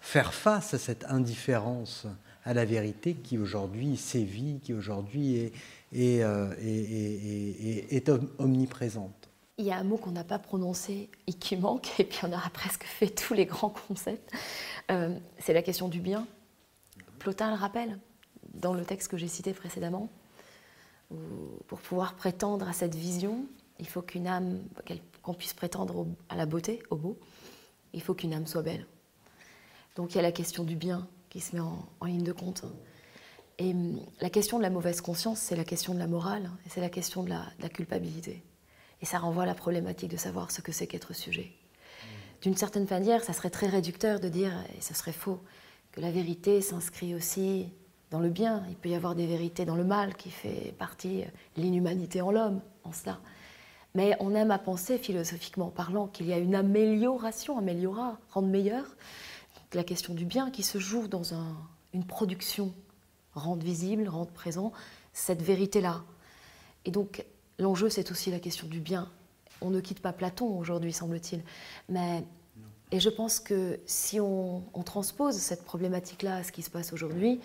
faire face à cette indifférence à la vérité qui aujourd'hui sévit, qui aujourd'hui est, est, euh, est omniprésente il y a un mot qu'on n'a pas prononcé et qui manque, et puis on aura presque fait tous les grands concepts, euh, c'est la question du bien. Plotin le rappelle dans le texte que j'ai cité précédemment. pour pouvoir prétendre à cette vision, il faut qu'une âme, qu'on puisse prétendre à la beauté, au beau, il faut qu'une âme soit belle. Donc il y a la question du bien qui se met en, ligne de compte. Et hum, la question de la mauvaise conscience, c'est la question de la morale, et c'est la question de la culpabilité. Et ça renvoie à la problématique de savoir ce que c'est qu'être sujet. D'une certaine manière, ça serait très réducteur de dire, et ce serait faux, que la vérité s'inscrit aussi dans le bien. Il peut y avoir des vérités dans le mal qui fait partie de l'inhumanité en l'homme, en cela. Mais on aime à penser, philosophiquement parlant, qu'il y a une amélioration, améliora, rendre meilleur. la question du bien qui se joue dans une production, rendre visible, rendre présent cette vérité-là. Et donc, L'enjeu, c'est aussi la question du bien. On ne quitte pas Platon aujourd'hui, semble-t-il. Mais, et je pense que si on, transpose cette problématique-là à ce qui se passe aujourd'hui,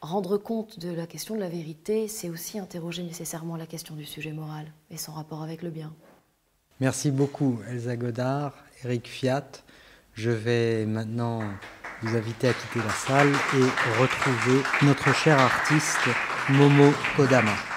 rendre compte de la question de la vérité, c'est aussi interroger nécessairement la question du sujet moral et son rapport avec le bien. Merci beaucoup, Elsa Godard, Eric Fiat. Je vais maintenant vous inviter à quitter la salle et retrouver notre cher artiste Momo Kodama.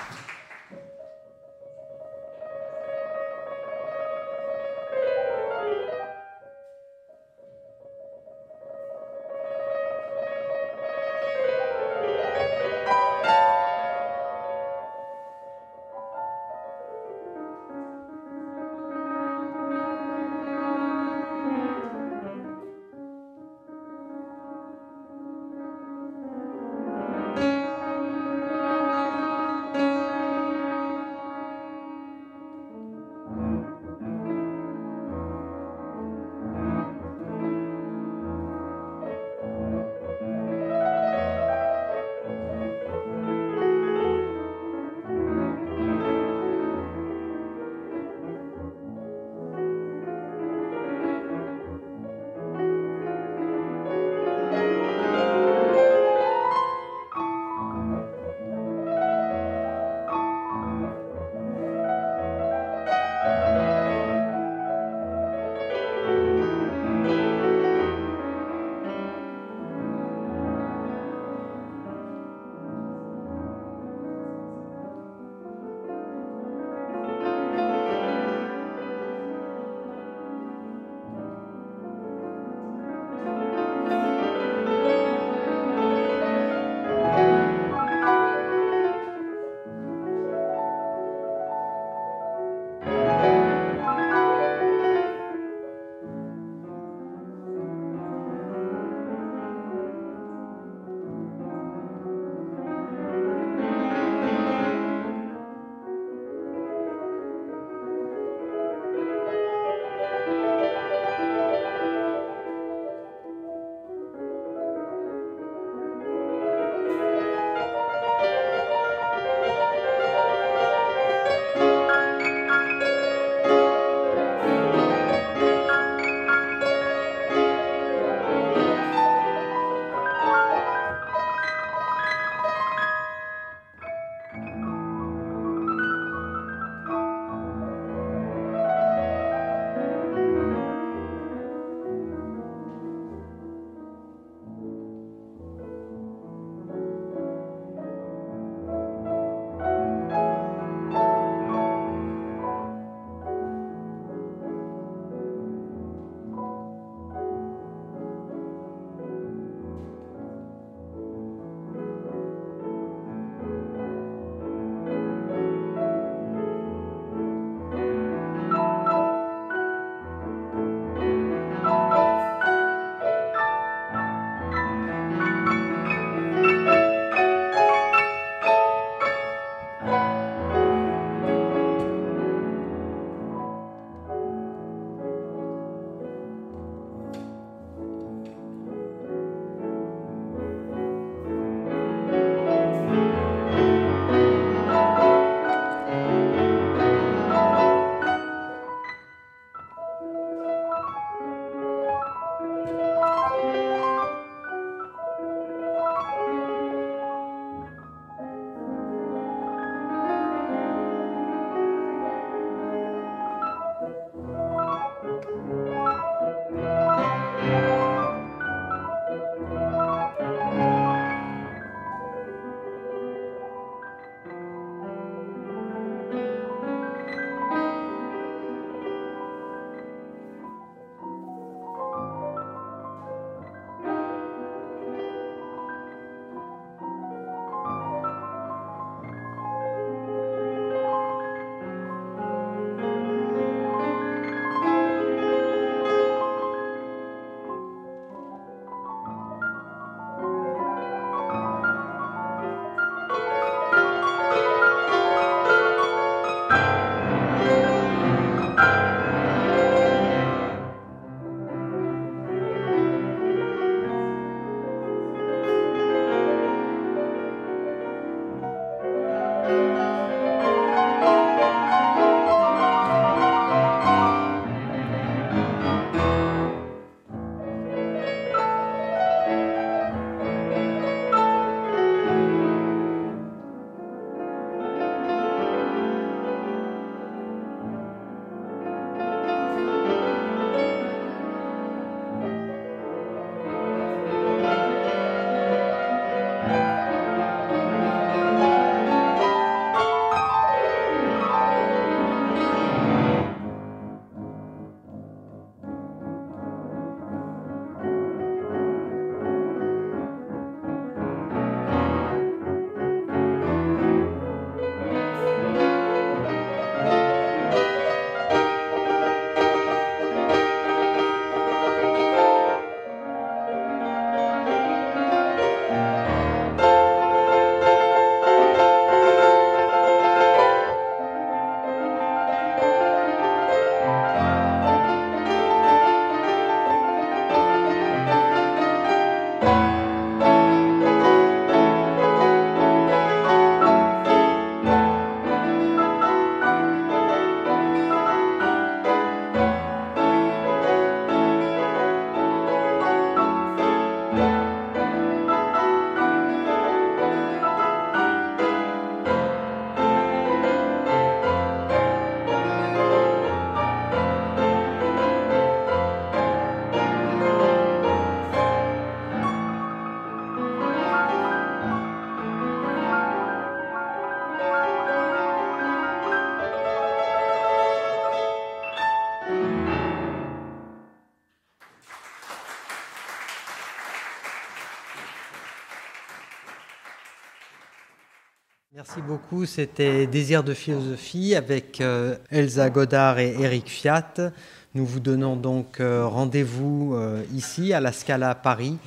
Merci beaucoup. C'était Désir de philosophie avec euh, Elsa Godard et Eric Fiat. Nous vous donnons donc euh, rendez-vous euh, ici à la Scala Paris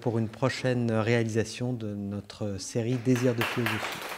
pour une prochaine réalisation de notre série Désir de philosophie.